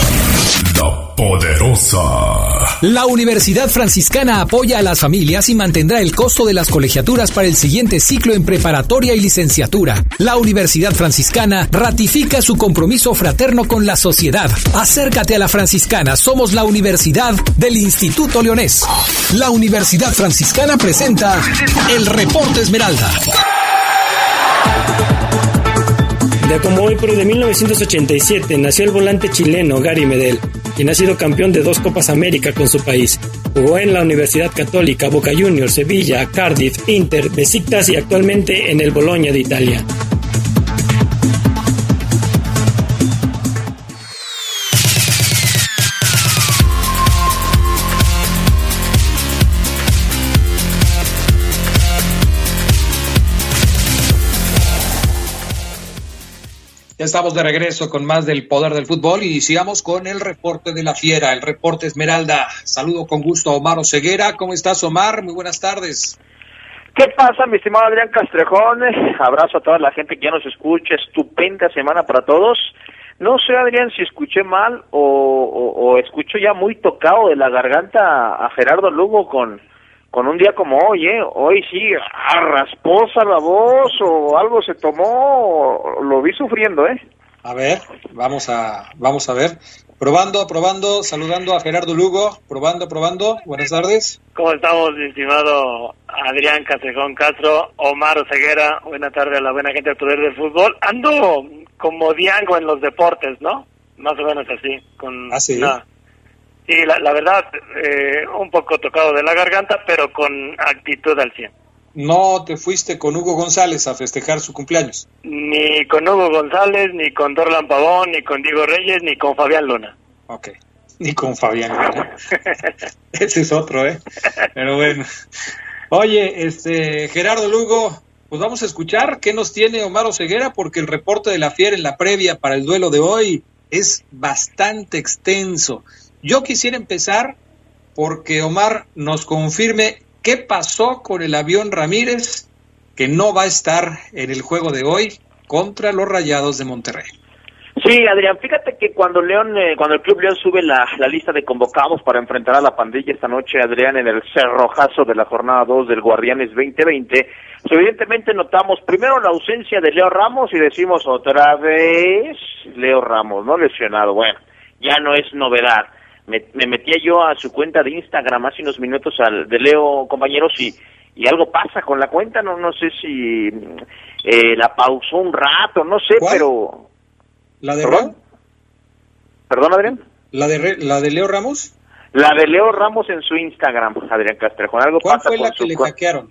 la poderosa. La Universidad Franciscana apoya a las familias y mantendrá el costo de las colegiaturas para el siguiente ciclo en preparatoria y licenciatura. La Universidad Franciscana ratifica su compromiso fraterno con la sociedad. Acércate a la Franciscana, somos la Universidad del Instituto Leonés. La Universidad Franciscana presenta el Reporte Esmeralda. Como hoy, pero de 1987, nació el volante chileno Gary Medel, quien ha sido campeón de dos Copas América con su país. Jugó en la Universidad Católica, Boca Juniors, Sevilla, Cardiff, Inter, Besiktas y actualmente en el Bologna de Italia. Estamos de regreso con más del poder del fútbol y iniciamos con el reporte de la fiera, el reporte Esmeralda. Saludo con gusto a Omar Oseguera. ¿Cómo estás, Omar? Muy buenas tardes. ¿Qué pasa, mi estimado Adrián Castrejón? Abrazo a toda la gente que ya nos escucha. Estupenda semana para todos. No sé, Adrián, si escuché mal o, o, o escucho ya muy tocado de la garganta a Gerardo Lugo con, con un día como hoy, ¿eh? Hoy sí, ah, rasposa la voz o algo se tomó, lo vi sufriendo, ¿eh? A ver, vamos a, vamos a ver. Probando, probando, saludando a Gerardo Lugo, probando, probando. Buenas tardes. ¿Cómo estamos, mi estimado Adrián Castrejón Castro, Omar Ceguera? Buena tarde a la buena gente del poder del fútbol. Ando como Diango en los deportes, ¿no? Más o menos así. Con ¿Ah, sí? una- Sí, la, la verdad, eh, un poco tocado de la garganta, pero con actitud al 100. No te fuiste con Hugo González a festejar su cumpleaños. Ni con Hugo González, ni con Dorlan Pavón, ni con Diego Reyes, ni con Fabián Luna. Ok. Ni con Fabián. Luna. *laughs* Ese es otro, ¿eh? Pero bueno. Oye, este, Gerardo Lugo, pues vamos a escuchar qué nos tiene Omar Oseguera, porque el reporte de la Fiera en la previa para el duelo de hoy es bastante extenso. Yo quisiera empezar porque Omar nos confirme qué pasó con el avión Ramírez, que no va a estar en el juego de hoy contra los Rayados de Monterrey. Sí, Adrián, fíjate que cuando León, eh, cuando el Club León sube la, lista de convocados para enfrentar a la pandilla esta noche, Adrián, en el cerrojazo de la jornada 2 del Guardianes 2020, pues evidentemente notamos primero la ausencia de Leo Ramos y decimos otra vez Leo Ramos, no lesionado. Bueno, ya no es novedad. Me, me metía yo a su cuenta de Instagram hace unos minutos al de Leo, compañeros, y, y algo pasa con la cuenta, no, no sé si eh, la pausó un rato, no sé, pero ¿La de ¿Perdón? ¿Perdón, Adrián? ¿La de, ¿La de Leo Ramos? La de Leo Ramos en su Instagram, Adrián Castrejo. Algo ¿Cuál pasa fue con la que le hackearon?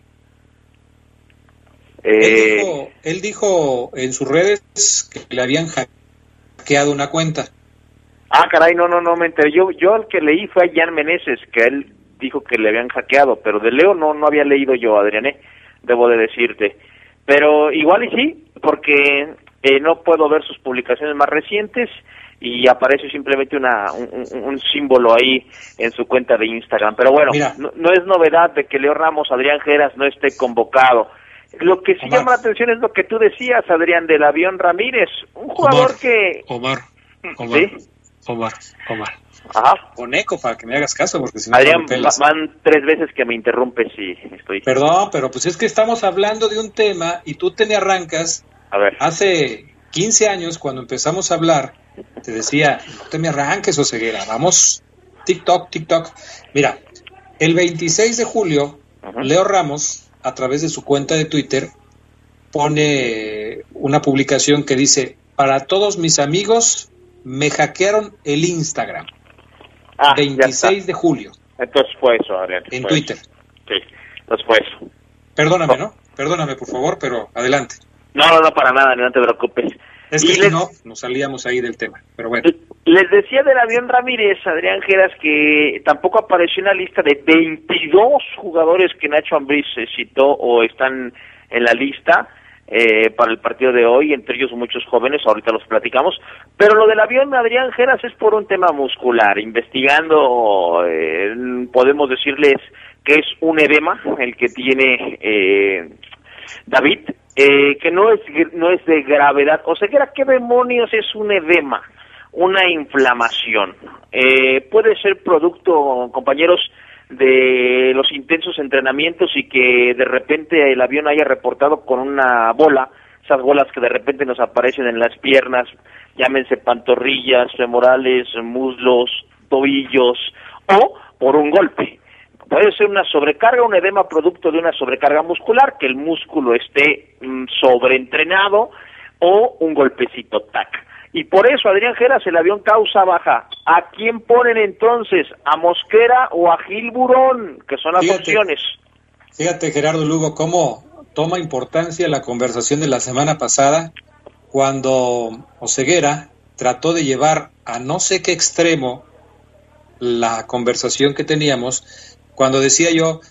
Eh, Él, dijo, él dijo en sus redes que le habían hackeado una cuenta. Ah, caray, no, no, no me enteré. Yo, yo el que leí fue a Jan Meneses, que él dijo que le habían hackeado, pero de Leo no, no había leído yo, Adrián, ¿eh? debo de decirte. Pero igual y sí, porque eh, no puedo ver sus publicaciones más recientes y aparece simplemente una, un, símbolo ahí en su cuenta de Instagram. Pero bueno, no, no es novedad de que Leo Ramos, Adrián Geras no esté convocado. Lo que sí Omar. llama la atención es lo que tú decías, Adrián, del avión Ramírez, un jugador Omar. que... Omar, Omar, ¿Sí? Omar, Omar. Ajá. Con eco para que me hagas caso, porque si no Adrián, van tres veces que me interrumpes y estoy... Perdón, pero pues es que estamos hablando de un tema y tú te me arrancas. A ver. Hace 15 años, cuando empezamos a hablar, te decía, no te me arranques, Oseguera, vamos, TikTok, TikTok. Mira, el 26 de julio, Leo Ramos, a través de su cuenta de Twitter, pone una publicación que dice, para todos mis amigos, me hackearon el Instagram. Ah, ya 26 de julio, Entonces fue eso, Adrián. en Twitter. eso. Sí, entonces fue eso. Perdóname, ¿no? Perdóname, por favor, pero adelante. No, no, no, para nada, no te preocupes. Es Y que si les- no, nos salíamos ahí del tema. Pero bueno, Les decía del avión Ramírez, Adrián Geras, que tampoco apareció en la lista de 22 jugadores que Nacho Ambriz citó o están en la lista eh, para el partido de hoy, entre ellos muchos jóvenes, ahorita los platicamos. Pero lo del avión Adrián Geras es por un tema muscular. Investigando, eh, podemos decirles que es un edema el que tiene eh, David, eh, que no es no es de gravedad. O sea, ¿qué demonios es un edema? Una inflamación. Eh, puede ser producto, compañeros, de los intensos entrenamientos y que de repente el avión haya reportado con una bola, esas bolas que de repente nos aparecen en las piernas, llámense pantorrillas, femorales, muslos, tobillos, o por un golpe. Puede ser una sobrecarga, un edema producto de una sobrecarga muscular, que el músculo esté mm, sobreentrenado, o un golpecito tac. Y por eso, Adrián Geras, el avión causa baja. ¿A quién ponen entonces? ¿A Mosquera o a Gil Burón? Que son las Fíjate. opciones. fíjate Gerardo Lugo, cómo toma importancia la conversación de la semana pasada cuando Oseguera trató de llevar a no sé qué extremo la conversación que teníamos cuando decía yo,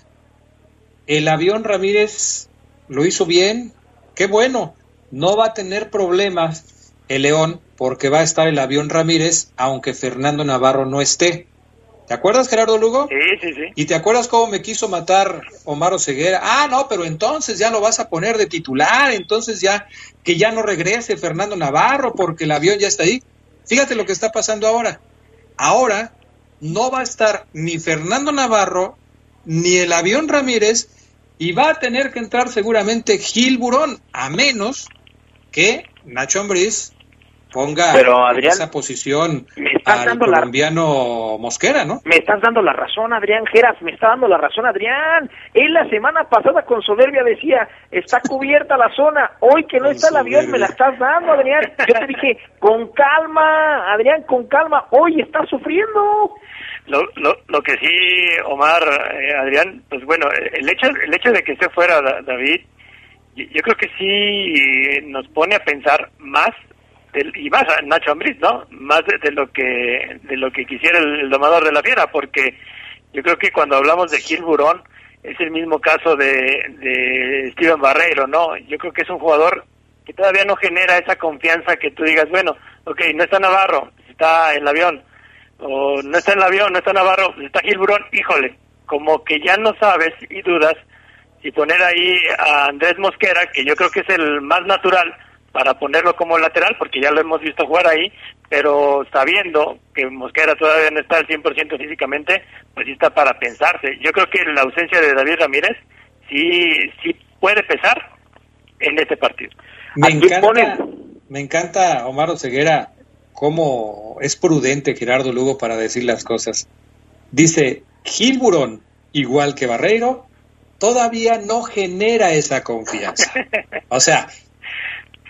el avión Ramírez lo hizo bien, qué bueno, no va a tener problemas el León porque va a estar el avión Ramírez aunque Fernando Navarro no esté. ¿Te acuerdas Gerardo Lugo? Sí, sí, sí. ¿Y te acuerdas cómo me quiso matar Omar Oseguera? Ah, no, pero entonces ya lo vas a poner de titular, entonces ya que ya no regrese Fernando Navarro porque el avión ya está ahí. Fíjate lo que está pasando ahora. Ahora no va a estar ni Fernando Navarro ni el avión Ramírez y va a tener que entrar seguramente Gil Burón, a menos que Nacho Ambriz ponga Pero, en Adrián, esa posición estás al dando la- colombiano Mosquera, ¿no? Me estás dando la razón, Adrián Geras, me está dando la razón, Adrián. Él la semana pasada con soberbia decía, está *laughs* cubierta la zona. Hoy que no Con está el avión, me la estás dando, Adrián. Yo te dije, con calma, Adrián, con calma. Hoy está sufriendo. Lo, lo, lo que sí, Omar, eh, Adrián, pues bueno, el hecho, el hecho de que esté fuera Da- David, yo creo que sí nos pone a pensar más, del- y más Nacho Ambriz, ¿no? Más de, lo que de lo que quisiera el, el domador de la fiera, porque yo creo que cuando hablamos de Gil Burón, es el mismo caso de, de Steven Barreiro, ¿no? Yo creo que es un jugador que todavía no genera esa confianza que tú digas, bueno, ok, no está Navarro, está en el avión, o no está el avión, no está Navarro, está Gil Burón, híjole, como que ya no sabes y dudas si poner ahí a Andrés Mosquera, que yo creo que es el más natural, para ponerlo como lateral, porque ya lo hemos visto jugar ahí, pero sabiendo que Mosquera todavía no está al 100% físicamente, pues sí está para pensarse. Yo creo que la ausencia de David Ramírez sí, sí puede pesar en este partido. Me encanta, me encanta Omar Oseguera cómo es prudente Gerardo Lugo para decir las cosas. Dice, Gilburón, igual que Barreiro, todavía no genera esa confianza. *laughs* O sea,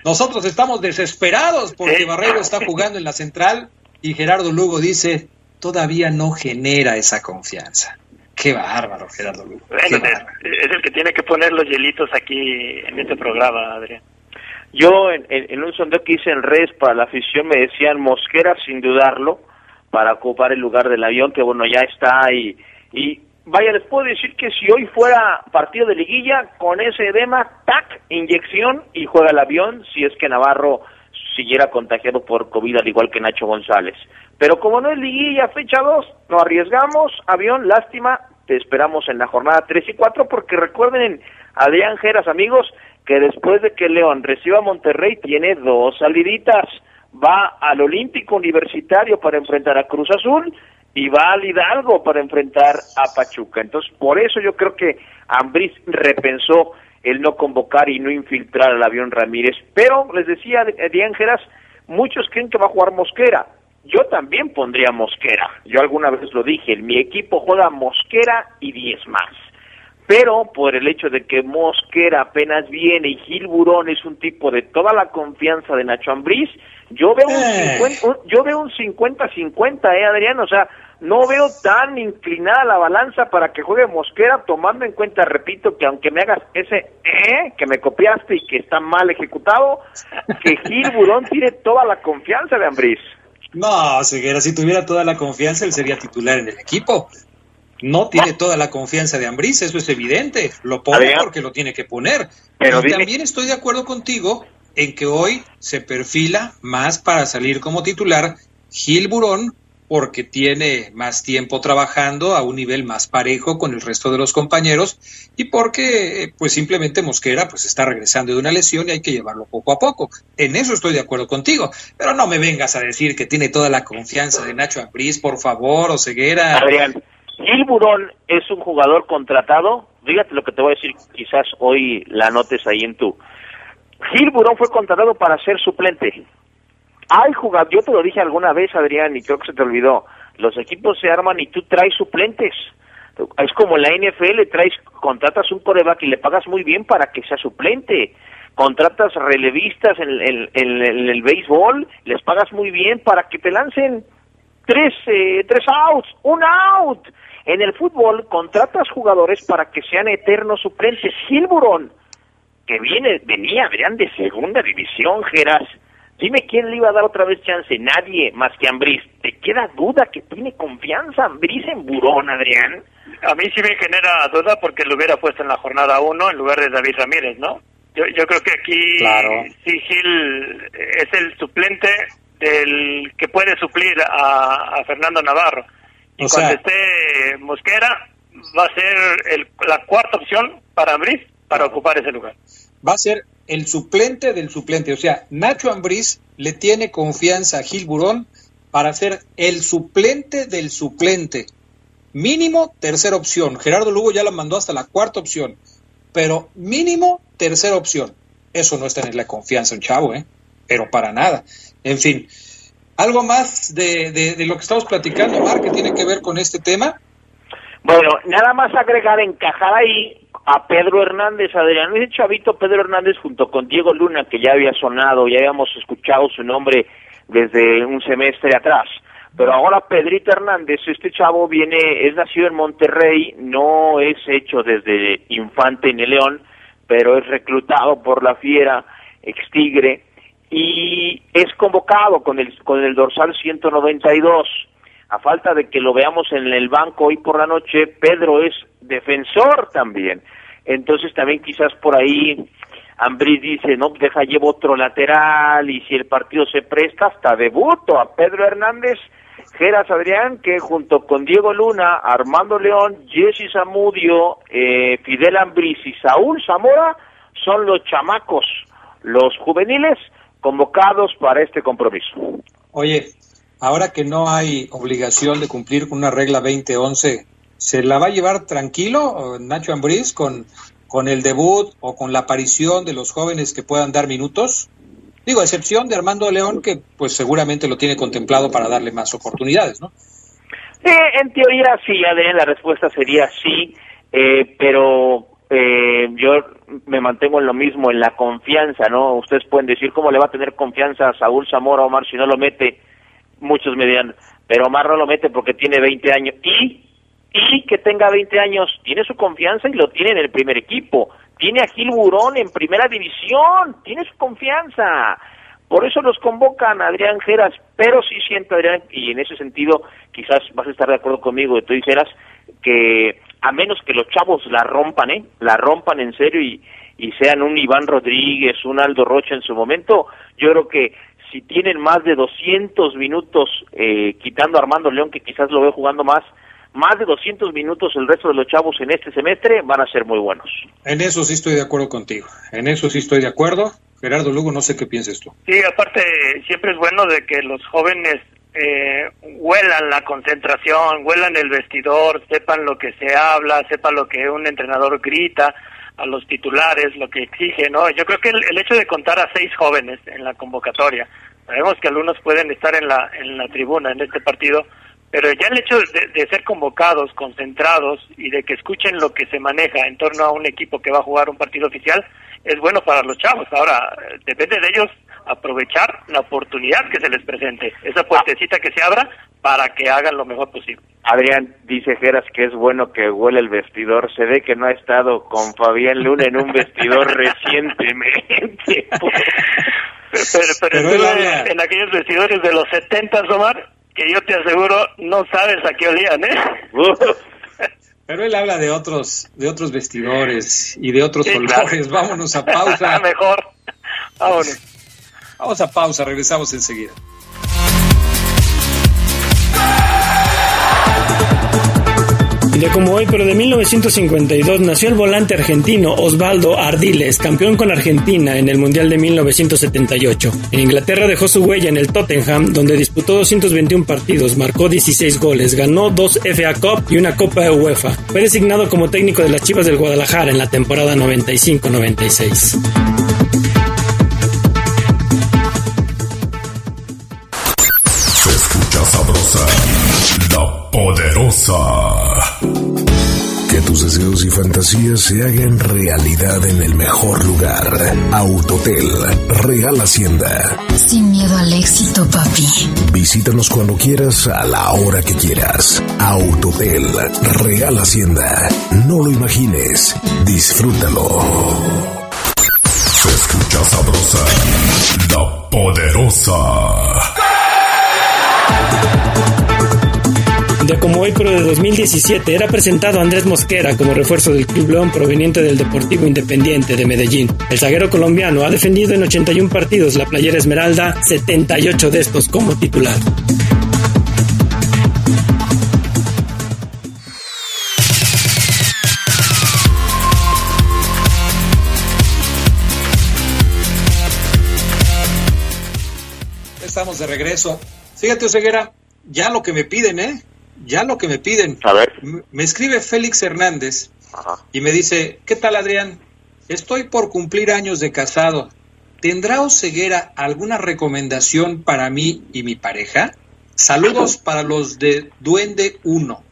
nosotros estamos desesperados porque Barreiro está jugando en la central y Gerardo Lugo dice, todavía no genera esa confianza. Qué bárbaro, Gerardo Lugo. es, el que tiene que poner los hielitos aquí en este programa, Adrián. Yo en, un sondeo que hice en redes para la afición me decían Mosquera sin dudarlo para ocupar el lugar del avión, que bueno, ya está y, y vaya, les puedo decir que si hoy fuera partido de liguilla, con ese edema, tac, inyección y juega el avión si es que Navarro siguiera contagiado por COVID al igual que Nacho González. Pero como no es liguilla, fecha 2, no arriesgamos, avión, lástima, te esperamos en la jornada 3 y 4 porque recuerden, Adrián Geras, amigos, que después de que León reciba a Monterrey tiene dos saliditas. Va al Olímpico Universitario para enfrentar a Cruz Azul y va al Hidalgo para enfrentar a Pachuca. Entonces, por eso yo creo que Ambriz repensó el no convocar y no infiltrar al avión Ramírez. Pero les decía de Ángelas, muchos creen que va a jugar Mosquera. Yo también pondría Mosquera. Yo alguna vez lo dije, mi equipo juega Mosquera y 10 más. Pero por el hecho de que Mosquera apenas viene y Gil Burón es un tipo de toda la confianza de Nacho Ambriz, yo veo un 50, eh. yo veo un 50-50, eh, Adrián, o sea, no veo tan inclinada la balanza para que juegue Mosquera, tomando en cuenta, repito, que aunque me hagas ese eh que me copiaste y que está mal ejecutado, que Gil Burón tiene toda la confianza de Ambriz. No, Seguera, si tuviera toda la confianza, él sería titular en el equipo. No tiene toda la confianza de Ambriz, eso es evidente. Lo pone porque lo tiene que poner. Pero también estoy de acuerdo contigo en que hoy se perfila más para salir como titular Gil Burón porque tiene más tiempo trabajando a un nivel más parejo con el resto de los compañeros y porque pues simplemente Mosquera pues está regresando de una lesión y hay que llevarlo poco a poco. En eso estoy de acuerdo contigo, pero no me vengas a decir que tiene toda la confianza de Nacho Ambriz, por favor, o Ceguera. Adrián, Gil Burón es un jugador contratado, fíjate lo que te voy a decir, quizás hoy la notes ahí en tu Gil Burón fue contratado para ser suplente. Hay jugadores, yo te lo dije alguna vez, Adrián, y creo que se te olvidó. Los equipos se arman y tú traes suplentes. Es como la NFL, traes, contratas un coreback y le pagas muy bien para que sea suplente. Contratas relevistas en, el béisbol, les pagas muy bien para que te lancen tres, eh, tres outs, un out. En el fútbol contratas jugadores para que sean eternos suplentes. Gilburón que viene, venía, Adrián, de segunda división, Geras. Dime quién le iba a dar otra vez chance, nadie más que Ambriz. ¿Te queda duda que tiene confianza Ambriz en Burón, Adrián? A mí sí me genera duda porque lo hubiera puesto en la jornada 1 en lugar de David Ramírez, ¿no? Yo, yo creo que aquí claro. sí Gil es el suplente del que puede suplir a, Fernando Navarro. Y cuando esté Mosquera va a ser el, la cuarta opción para Ambriz para ocupar ese lugar. Va a ser el suplente del suplente. O sea, Nacho Ambriz le tiene confianza a Gil Burón para ser el suplente del suplente. Mínimo tercera opción. Gerardo Lugo ya la mandó hasta la cuarta opción. Pero mínimo tercera opción. Eso no es tenerle confianza a un chavo, ¿eh? Pero para nada. En fin. ¿Algo más de, de, lo que estamos platicando, Mar, que tiene que ver con este tema? Bueno, nada más agregar, encajar ahí a Pedro Hernández, Adrián. Ese chavito Pedro Hernández junto con Diego Luna, que ya había sonado, ya habíamos escuchado su nombre desde un semestre atrás. Pero ahora Pedrito Hernández, este chavo viene, es nacido en Monterrey, no es hecho desde infante en el León, pero es reclutado por la Fiera, ex Tigre, y es convocado con el, con el dorsal 192 a falta de que lo veamos en el banco hoy por la noche, Pedro es defensor también. Entonces también quizás por ahí Ambrí dice, no, deja llevo otro lateral y si el partido se presta hasta debuto a Pedro Hernández, Geras Adrián, que junto con Diego Luna, Armando León, Jesse Zamudio, eh, Fidel Ambriz y Saúl Zamora son los chamacos los juveniles convocados para este compromiso. Oye, ahora que no hay obligación de cumplir con una regla 2011, ¿se la va a llevar tranquilo Nacho Ambriz con, con el debut o con la aparición de los jóvenes que puedan dar minutos? Digo, a excepción de Armando León, que pues seguramente lo tiene contemplado para darle más oportunidades, ¿no? en teoría sí, Adrián, la respuesta sería sí, eh, pero eh, yo me mantengo en lo mismo, en la confianza, ¿no? Ustedes pueden decir cómo le va a tener confianza a Saúl Zamora Omar si no lo mete, muchos me dirán, pero Omar no lo mete porque tiene 20 años. Y, y que tenga 20 años, tiene su confianza y lo tiene en el primer equipo. Tiene a Gil Burón en primera división, tiene su confianza. Por eso los convocan Adrián Geras, pero sí siento, Adrián, y en ese sentido quizás vas a estar de acuerdo conmigo, tú dijeras que a menos que los chavos la rompan, ¿eh? La rompan en serio y, y sean un Iván Rodríguez, un Aldo Rocha en su momento, yo creo que si tienen más de 200 minutos, eh, quitando a Armando León, que quizás lo veo jugando más, más de 200 minutos el resto de los chavos en este semestre van a ser muy buenos. En eso sí estoy de acuerdo contigo, en eso sí estoy de acuerdo. Gerardo Lugo, no sé qué piensas tú. Sí, aparte siempre es bueno de que los jóvenes eh, huelan la concentración, huelan el vestidor, sepan lo que se habla, sepan lo que un entrenador grita a los titulares, lo que exige, ¿no? Yo creo que el, hecho de contar a seis jóvenes en la convocatoria, sabemos que algunos pueden estar en la, en la tribuna en este partido, pero ya el hecho de, ser convocados, concentrados y de que escuchen lo que se maneja en torno a un equipo que va a jugar un partido oficial es bueno para los chavos. Ahora, depende de ellos aprovechar la oportunidad que se les presente, esa puertecita que se abra para que hagan lo mejor posible. Adrián dice Geras que es bueno que huele el vestidor. Se ve que no ha estado con Fabián Luna en un vestidor *laughs* recientemente. pero, en, en, aquellos vestidores de los 70, Omar, que yo te aseguro no sabes a qué olían, ¿eh? Pero él habla de otros, de otros vestidores y de otros colores. Vámonos a pausa. *laughs* Mejor. Vámonos. Vamos a pausa, regresamos enseguida. De como hoy, pero de 1952, nació el volante argentino Osvaldo Ardiles, campeón con Argentina en el Mundial de 1978. En Inglaterra dejó su huella en el Tottenham, donde disputó 221 partidos, marcó 16 goles, ganó dos FA Cup y una Copa UEFA. Fue designado como técnico de las Chivas del Guadalajara en la temporada 95-96. Se escucha sabrosa, la poderosa. Tus deseos y fantasías se hagan realidad en el mejor lugar. Autotel, Real Hacienda. Sin miedo al éxito, papi. Visítanos cuando quieras, a la hora que quieras. Autotel, Real Hacienda. No lo imagines, disfrútalo. Se escucha sabrosa, la poderosa. Como hoy, pero de 2017, era presentado Andrés Mosquera como refuerzo del Club León proveniente del Deportivo Independiente de Medellín. El zaguero colombiano ha defendido en 81 partidos la playera Esmeralda, 78 de estos como titular. Estamos de regreso. Fíjate, Oseguera, ya lo que me piden, ¿eh? Ya lo que me piden. A ver. Me escribe Félix Hernández y me dice, ¿qué tal Adrián? Estoy por cumplir años de casado. ¿Tendrá Oseguera alguna recomendación para mí y mi pareja? Saludos *laughs* para los de Duende 1.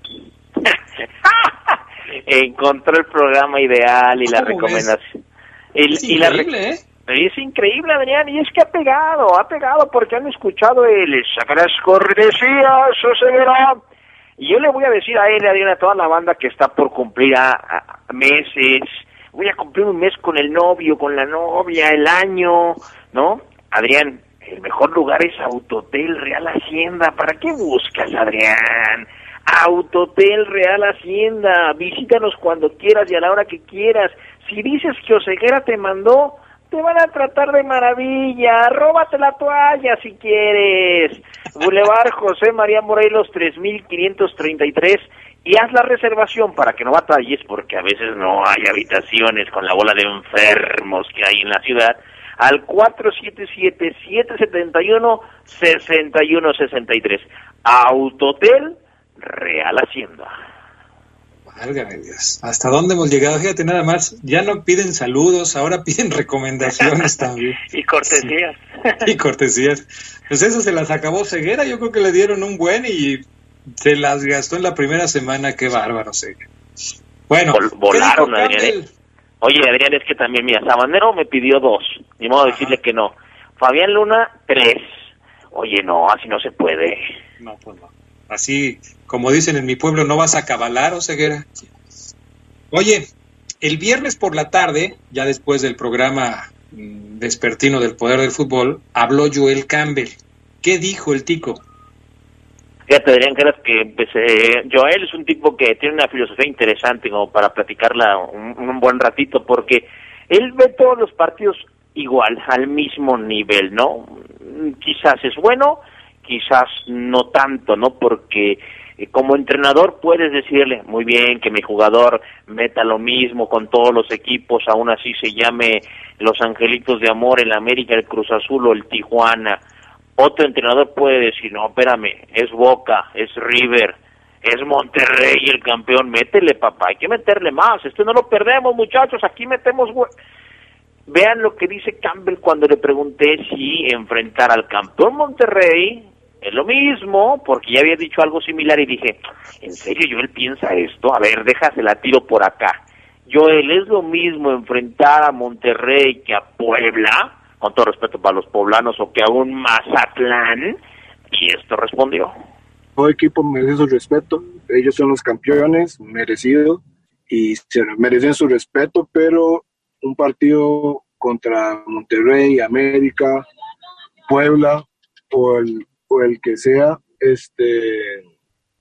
*laughs* Encontró el programa ideal y la recomendación. es increíble, ¿eh? Es increíble, Adrián, y es que ha pegado, ha pegado porque han escuchado el Sacras Cortesías, Oseguera y yo le voy a decir a él, a toda la banda que está por cumplir meses, voy a cumplir un mes con el novio, con la novia, el año, ¿no? Adrián, el mejor lugar es Autotel Real Hacienda. ¿Para qué buscas, Adrián? Autotel Real Hacienda. Visítanos cuando quieras y a la hora que quieras. Si dices que Oseguera te mandó, te van a tratar de maravilla. Róbate la toalla si quieres. Boulevard José María Morelos 3533 y haz la reservación para que no batalles porque a veces no hay habitaciones con la bola de enfermos que hay en la ciudad. al 477-771-6163. Autotel Real Hacienda. Válgame Dios. ¿Hasta dónde hemos llegado? Fíjate nada más. Ya no piden saludos, ahora *laughs* piden recomendaciones también. *laughs* y cortesías. Sí, y cortesías. Pues eso se las acabó Ceguera. Yo creo que le dieron un buen y se las gastó en la primera semana. Qué bárbaro, Ceguera. Bueno. volaron, Adrián. ¿eh? Oye, Adrián, es que también, mira, Sabanero me pidió dos. Ni modo de decirle que no. Fabián Luna, tres. Oye, no, así no se puede. No, pues no. Así, como dicen en mi pueblo, no vas a cabalar o ceguera. Oye, el viernes por la tarde, ya después del programa mm, despertino del poder del fútbol, habló Joel Campbell. ¿Qué dijo el tico? Fíjate, Adrián, que empecé. Joel es un tipo que tiene una filosofía interesante como para platicarla un, un buen ratito, porque él ve todos los partidos igual, al mismo nivel, ¿no? Quizás es bueno, quizás no tanto, ¿no? Porque eh, como entrenador puedes decirle, muy bien, que mi jugador meta lo mismo con todos los equipos, aún así se llame Los Angelitos de Amor, el América, el Cruz Azul o el Tijuana. Otro entrenador puede decir, no, espérame, es Boca, es River, es Monterrey el campeón, métele papá, hay que meterle más, esto no lo perdemos muchachos, aquí metemos... Vean lo que dice Campbell cuando le pregunté si enfrentar al campeón Monterrey es lo mismo, porque ya había dicho algo similar y dije, ¿en serio Joel piensa esto? A ver, déjase tiro por acá. Joel, ¿es lo mismo enfrentar a Monterrey que a Puebla? Con todo respeto para los poblanos o que a un Mazatlán. Y esto respondió. Todo equipo merece su respeto. Ellos son los campeones, merecido, y se merecen su respeto, pero un partido contra Monterrey, América, Puebla o el o el que sea, este,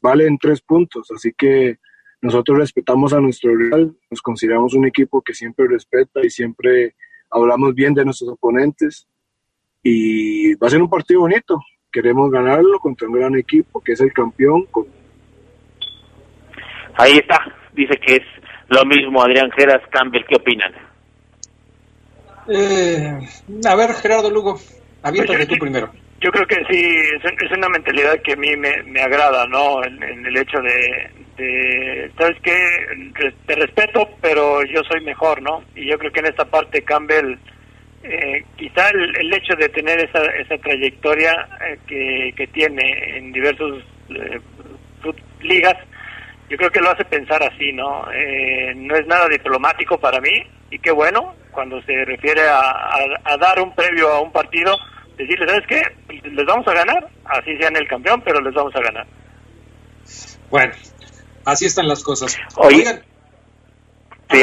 valen tres puntos. Así que nosotros respetamos a nuestro Real, nos consideramos un equipo que siempre respeta y siempre hablamos bien de nuestros oponentes. Y va a ser un partido bonito. Queremos ganarlo contra un gran equipo que es el campeón. Ahí está, dice que es lo mismo Adrián Geras Campbell. ¿Qué opinan? Eh, a ver, Gerardo Lugo, aviéntate tú primero. Yo creo que sí, es, una mentalidad que a mí me, agrada, ¿no? En, el hecho de, ¿sabes qué? Te respeto, pero yo soy mejor, ¿no? Y yo creo que en esta parte Campbell, eh, quizá el, hecho de tener esa, esa trayectoria eh, que, que tiene en diversas eh, ligas, yo creo que lo hace pensar así, ¿no? Eh, no es nada diplomático para mí, y qué bueno, cuando se refiere a dar un previo a un partido, decirle, ¿sabes qué? Les vamos a ganar, así sean el campeón, pero les vamos a ganar. Bueno, así están las cosas. Oigan, sí,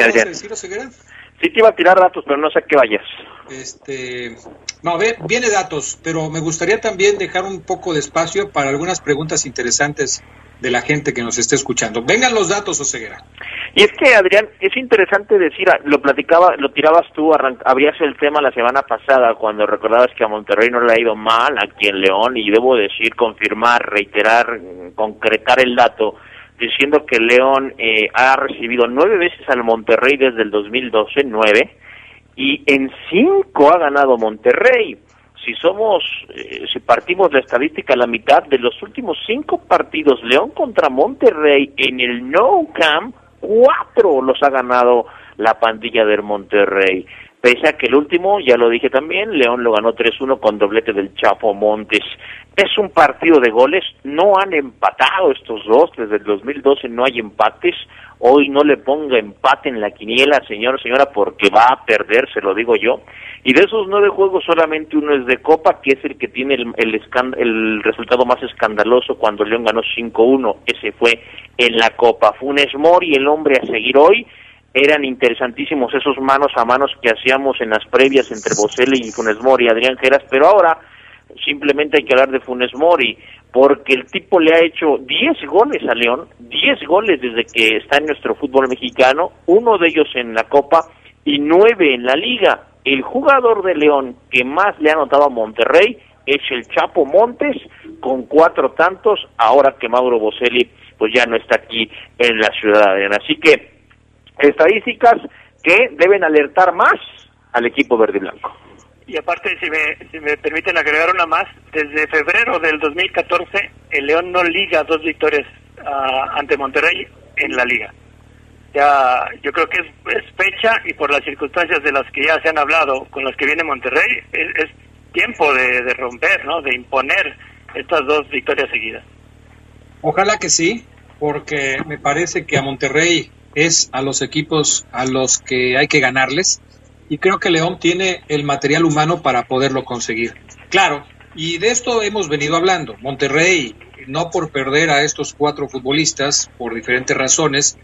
Sí te iba a tirar datos, pero no sé qué vayas. Este, no, ve, viene datos, pero me gustaría también dejar un poco de espacio para algunas preguntas interesantes de la gente que nos esté escuchando. Vengan los datos, Oseguera. Y es que, Adrián, es interesante decir, ah, lo platicaba, lo tirabas tú, abrías el tema la semana pasada cuando recordabas que a Monterrey no le ha ido mal aquí en León y debo decir, confirmar, reiterar, concretar el dato, diciendo que León eh, ha recibido nueve veces al Monterrey desde el 2012, nueve, y en cinco ha ganado Monterrey si somos, eh, si partimos la estadística a la mitad de los últimos cinco partidos, León contra Monterrey en el No Camp, cuatro los ha ganado la pandilla del Monterrey. Pese a que el último, ya lo dije también, León lo ganó 3-1 con doblete del Chapo Montes. Es un partido de goles, no han empatado estos dos, desde el 2012 no hay empates. Hoy no le ponga empate en la quiniela, señor, señora, porque va a perder, se lo digo yo. Y de esos nueve juegos solamente uno es de Copa, que es el que tiene el, el, el resultado más escandaloso cuando León ganó 5-1. Ese fue en la Copa. Funes Mori, el hombre a seguir hoy. Eran interesantísimos esos manos a manos que hacíamos en las previas entre Boselli y Funes Mori, Adrián Geras, pero ahora simplemente hay que hablar de Funes Mori, porque el tipo le ha hecho 10 goles a León, 10 goles desde que está en nuestro fútbol mexicano, uno de ellos en la Copa y nueve en la Liga. El jugador de León que más le ha anotado a Monterrey es el Chapo Montes con cuatro tantos ahora que Mauro Boselli pues ya no está aquí en la ciudad de Así que estadísticas que deben alertar más al equipo verde y blanco. Y aparte, si me, si me permiten agregar una más, desde febrero del 2014 el León no liga dos victorias ah, ante Monterrey en la liga. Ya, yo creo que es, fecha y por las circunstancias de las que ya se han hablado, con las que viene Monterrey, es, tiempo de, de romper, ¿no? De imponer estas dos victorias seguidas. Ojalá que sí, porque me parece que a Monterrey es a los equipos a los que hay que ganarles y creo que León tiene el material humano para poderlo conseguir. Claro, y de esto hemos venido hablando. Monterrey, no por perder a estos cuatro futbolistas, por diferentes razones,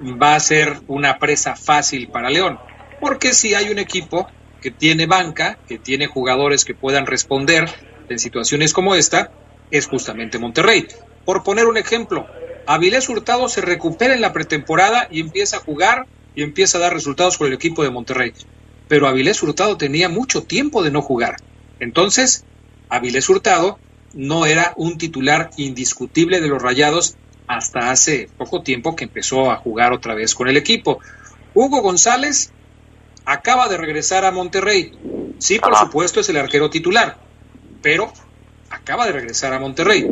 va a ser una presa fácil para León. Porque si hay un equipo que tiene banca, que tiene jugadores que puedan responder en situaciones como esta, es justamente Monterrey. Por poner un ejemplo, Avilés Hurtado se recupera en la pretemporada y empieza a jugar y empieza a dar resultados con el equipo de Monterrey pero Avilés Hurtado tenía mucho tiempo de no jugar. Entonces, Avilés Hurtado no era un titular indiscutible de los Rayados hasta hace poco tiempo que empezó a jugar otra vez con el equipo. Hugo González acaba de regresar a Monterrey. Sí, por supuesto, es el arquero titular, pero acaba de regresar a Monterrey.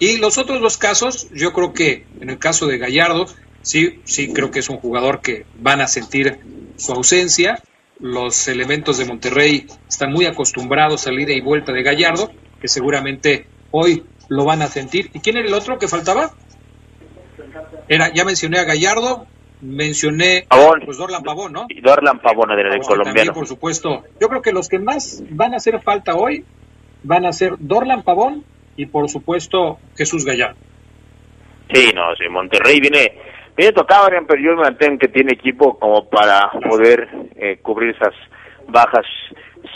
Y los otros dos casos, yo creo que en el caso de Gallardo, sí, sí creo que es un jugador que van a sentir su ausencia los elementos de Monterrey están muy acostumbrados a la ida y vuelta de Gallardo, que seguramente hoy lo van a sentir. ¿Y quién era el otro que faltaba? Era, ya mencioné a Gallardo, mencioné Pavón. pues Dorlan Pavón, ¿no? Y Dorlan Pavón, del colombiano. También, por supuesto. Yo creo que los que más van a hacer falta hoy van a ser Dorlan Pavón y por supuesto Jesús Gallardo. Sí, no, sí, Monterrey viene Viene tocado, pero yo me mantengo que tiene equipo como para poder eh, cubrir esas bajas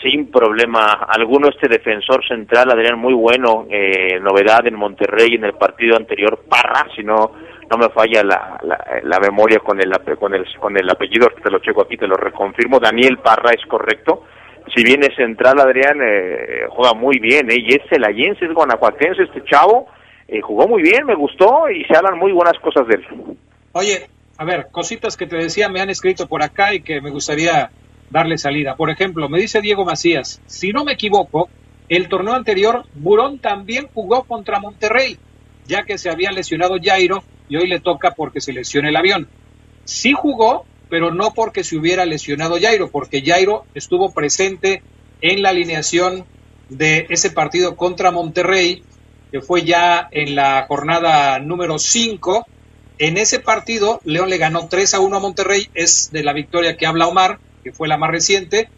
sin problema alguno. Este defensor central, Adrián, muy bueno, eh, novedad en Monterrey en el partido anterior, Parra, si no, no me falla la, la, memoria con el, con, el, con el apellido, te lo checo aquí, te lo reconfirmo, Daniel Parra es correcto. Si bien central, Adrián, eh, juega muy bien, ¿eh? y es celayense, es guanajuatense este chavo, eh, jugó muy bien, me gustó y se hablan muy buenas cosas de él. Oye, a ver, cositas que te decía me han escrito por acá y que me gustaría darle salida. Por ejemplo, me dice Diego Macías, si no me equivoco, el torneo anterior, Burón también jugó contra Monterrey, ya que se había lesionado Jairo y hoy le toca porque se lesiona el avión. Sí jugó, pero no porque se hubiera lesionado Jairo, porque Jairo estuvo presente en la alineación de ese partido contra Monterrey, que fue ya en la jornada número 5 en ese partido, León le ganó 3 a 1 a Monterrey, es de la victoria que habla Omar, que fue la más reciente,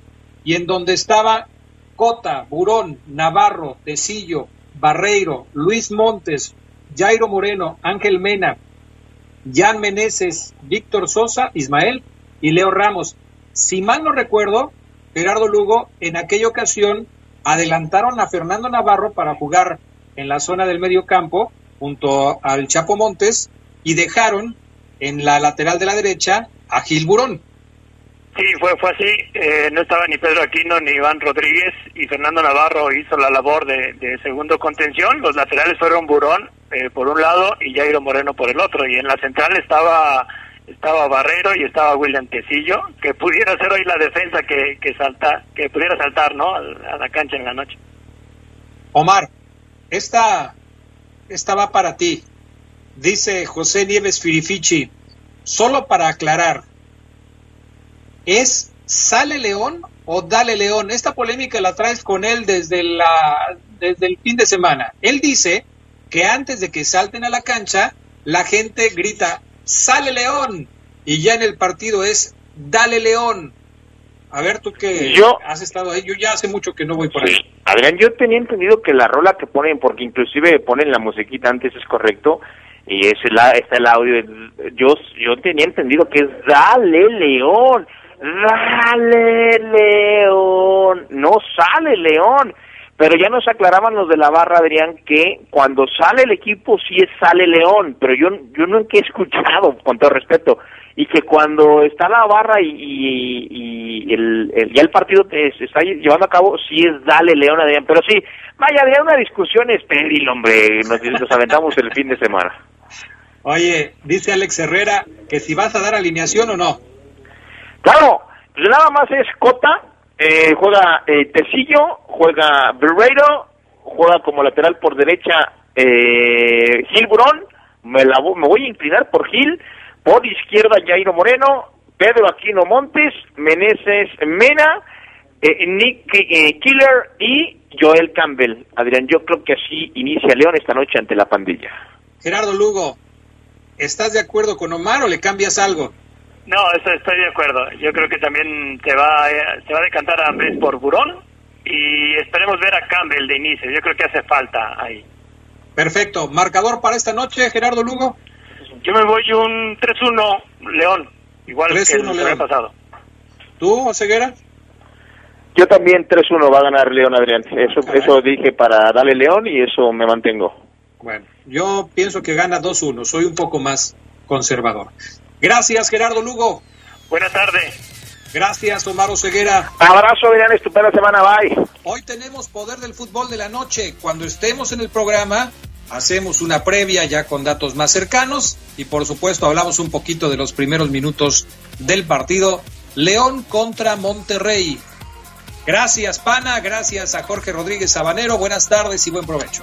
y en donde estaba Cota, Burón, Navarro, Tecillo, Barreiro, Luis Montes, Jairo Moreno, Ángel Mena, Jan Meneses, Víctor Sosa, Ismael y Leo Ramos. Si mal no recuerdo, Gerardo Lugo en aquella ocasión adelantaron a Fernando Navarro para jugar en la zona del medio campo junto al Chapo Montes y dejaron en la lateral de la derecha a Gil Burón. Sí, fue, fue así. Eh, no estaba ni Pedro Aquino ni Iván Rodríguez y Fernando Navarro hizo la labor de, segundo contención. Los laterales fueron Burón eh, por un lado y Jairo Moreno por el otro. Y en la central estaba estaba Barrero y estaba William Tecillo, que pudiera ser hoy la defensa que, que salta, que pudiera saltar, ¿no? A, la cancha en la noche. Omar, esta, esta va para ti. Dice José Nieves Firifichi, solo para aclarar, ¿es sale León o dale León? Esta polémica la traes con él desde, la, desde el fin de semana. Él dice que antes de que salten a la cancha, la gente grita, sale León, y ya en el partido es, dale León. A ver, tú que has estado ahí, yo ya hace mucho que no voy por ahí. Adrián, yo tenía entendido que la rola que ponen, porque inclusive ponen la musiquita antes, es correcto, y es el, está el audio. Yo, yo tenía entendido que es Dale León, Dale León, no sale León. Pero ya nos aclaraban los de la barra, Adrián, que cuando sale el equipo sí es sale León, pero yo, yo nunca he escuchado, con todo respeto, y que cuando está la barra y, y, el, ya el partido se está llevando a cabo, sí es dale León, Adrián. Pero sí, vaya, había una discusión estéril, hombre, nos, nos aventamos el fin de semana. Oye, dice Alex Herrera que si vas a dar alineación o no. Claro, pues nada más es Cota, Eh, juega eh, Tecillo, juega Berreiro, juega como lateral por derecha eh, Gil Burón, me, la, me voy a inclinar por Gil, por izquierda Jairo Moreno, Pedro Aquino Montes, Meneses Mena, eh, Nick eh, Killer y Joel Campbell. Adrián, yo creo que así inicia León esta noche ante la pandilla. Gerardo Lugo, ¿estás de acuerdo con Omar o le cambias algo? No, eso estoy de acuerdo. Yo creo que también te va, eh, se va a decantar a vez por Burón y esperemos ver a Campbell de inicio. Yo creo que hace falta ahí. Perfecto. ¿Marcador para esta noche, Gerardo Lugo? Yo me voy un 3-1 León, igual que 3-1 el año León. pasado. ¿Tú, Ceguera? Yo también 3-1 va a ganar León, Adrián. Eso, eso dije para darle León y eso me mantengo. Bueno, yo pienso que gana 2-1. Soy un poco más conservador. Gracias, Gerardo Lugo. Buenas tardes. Gracias, Omar Ceguera. Abrazo, Adrián. Estupenda semana. Bye. Hoy tenemos Poder del Fútbol de la Noche. Cuando estemos en el programa, hacemos una previa ya con datos más cercanos y por supuesto hablamos un poquito de los primeros minutos del partido León contra Monterrey. Gracias, Pana. Gracias a Jorge Rodríguez Sabanero. Buenas tardes y buen provecho.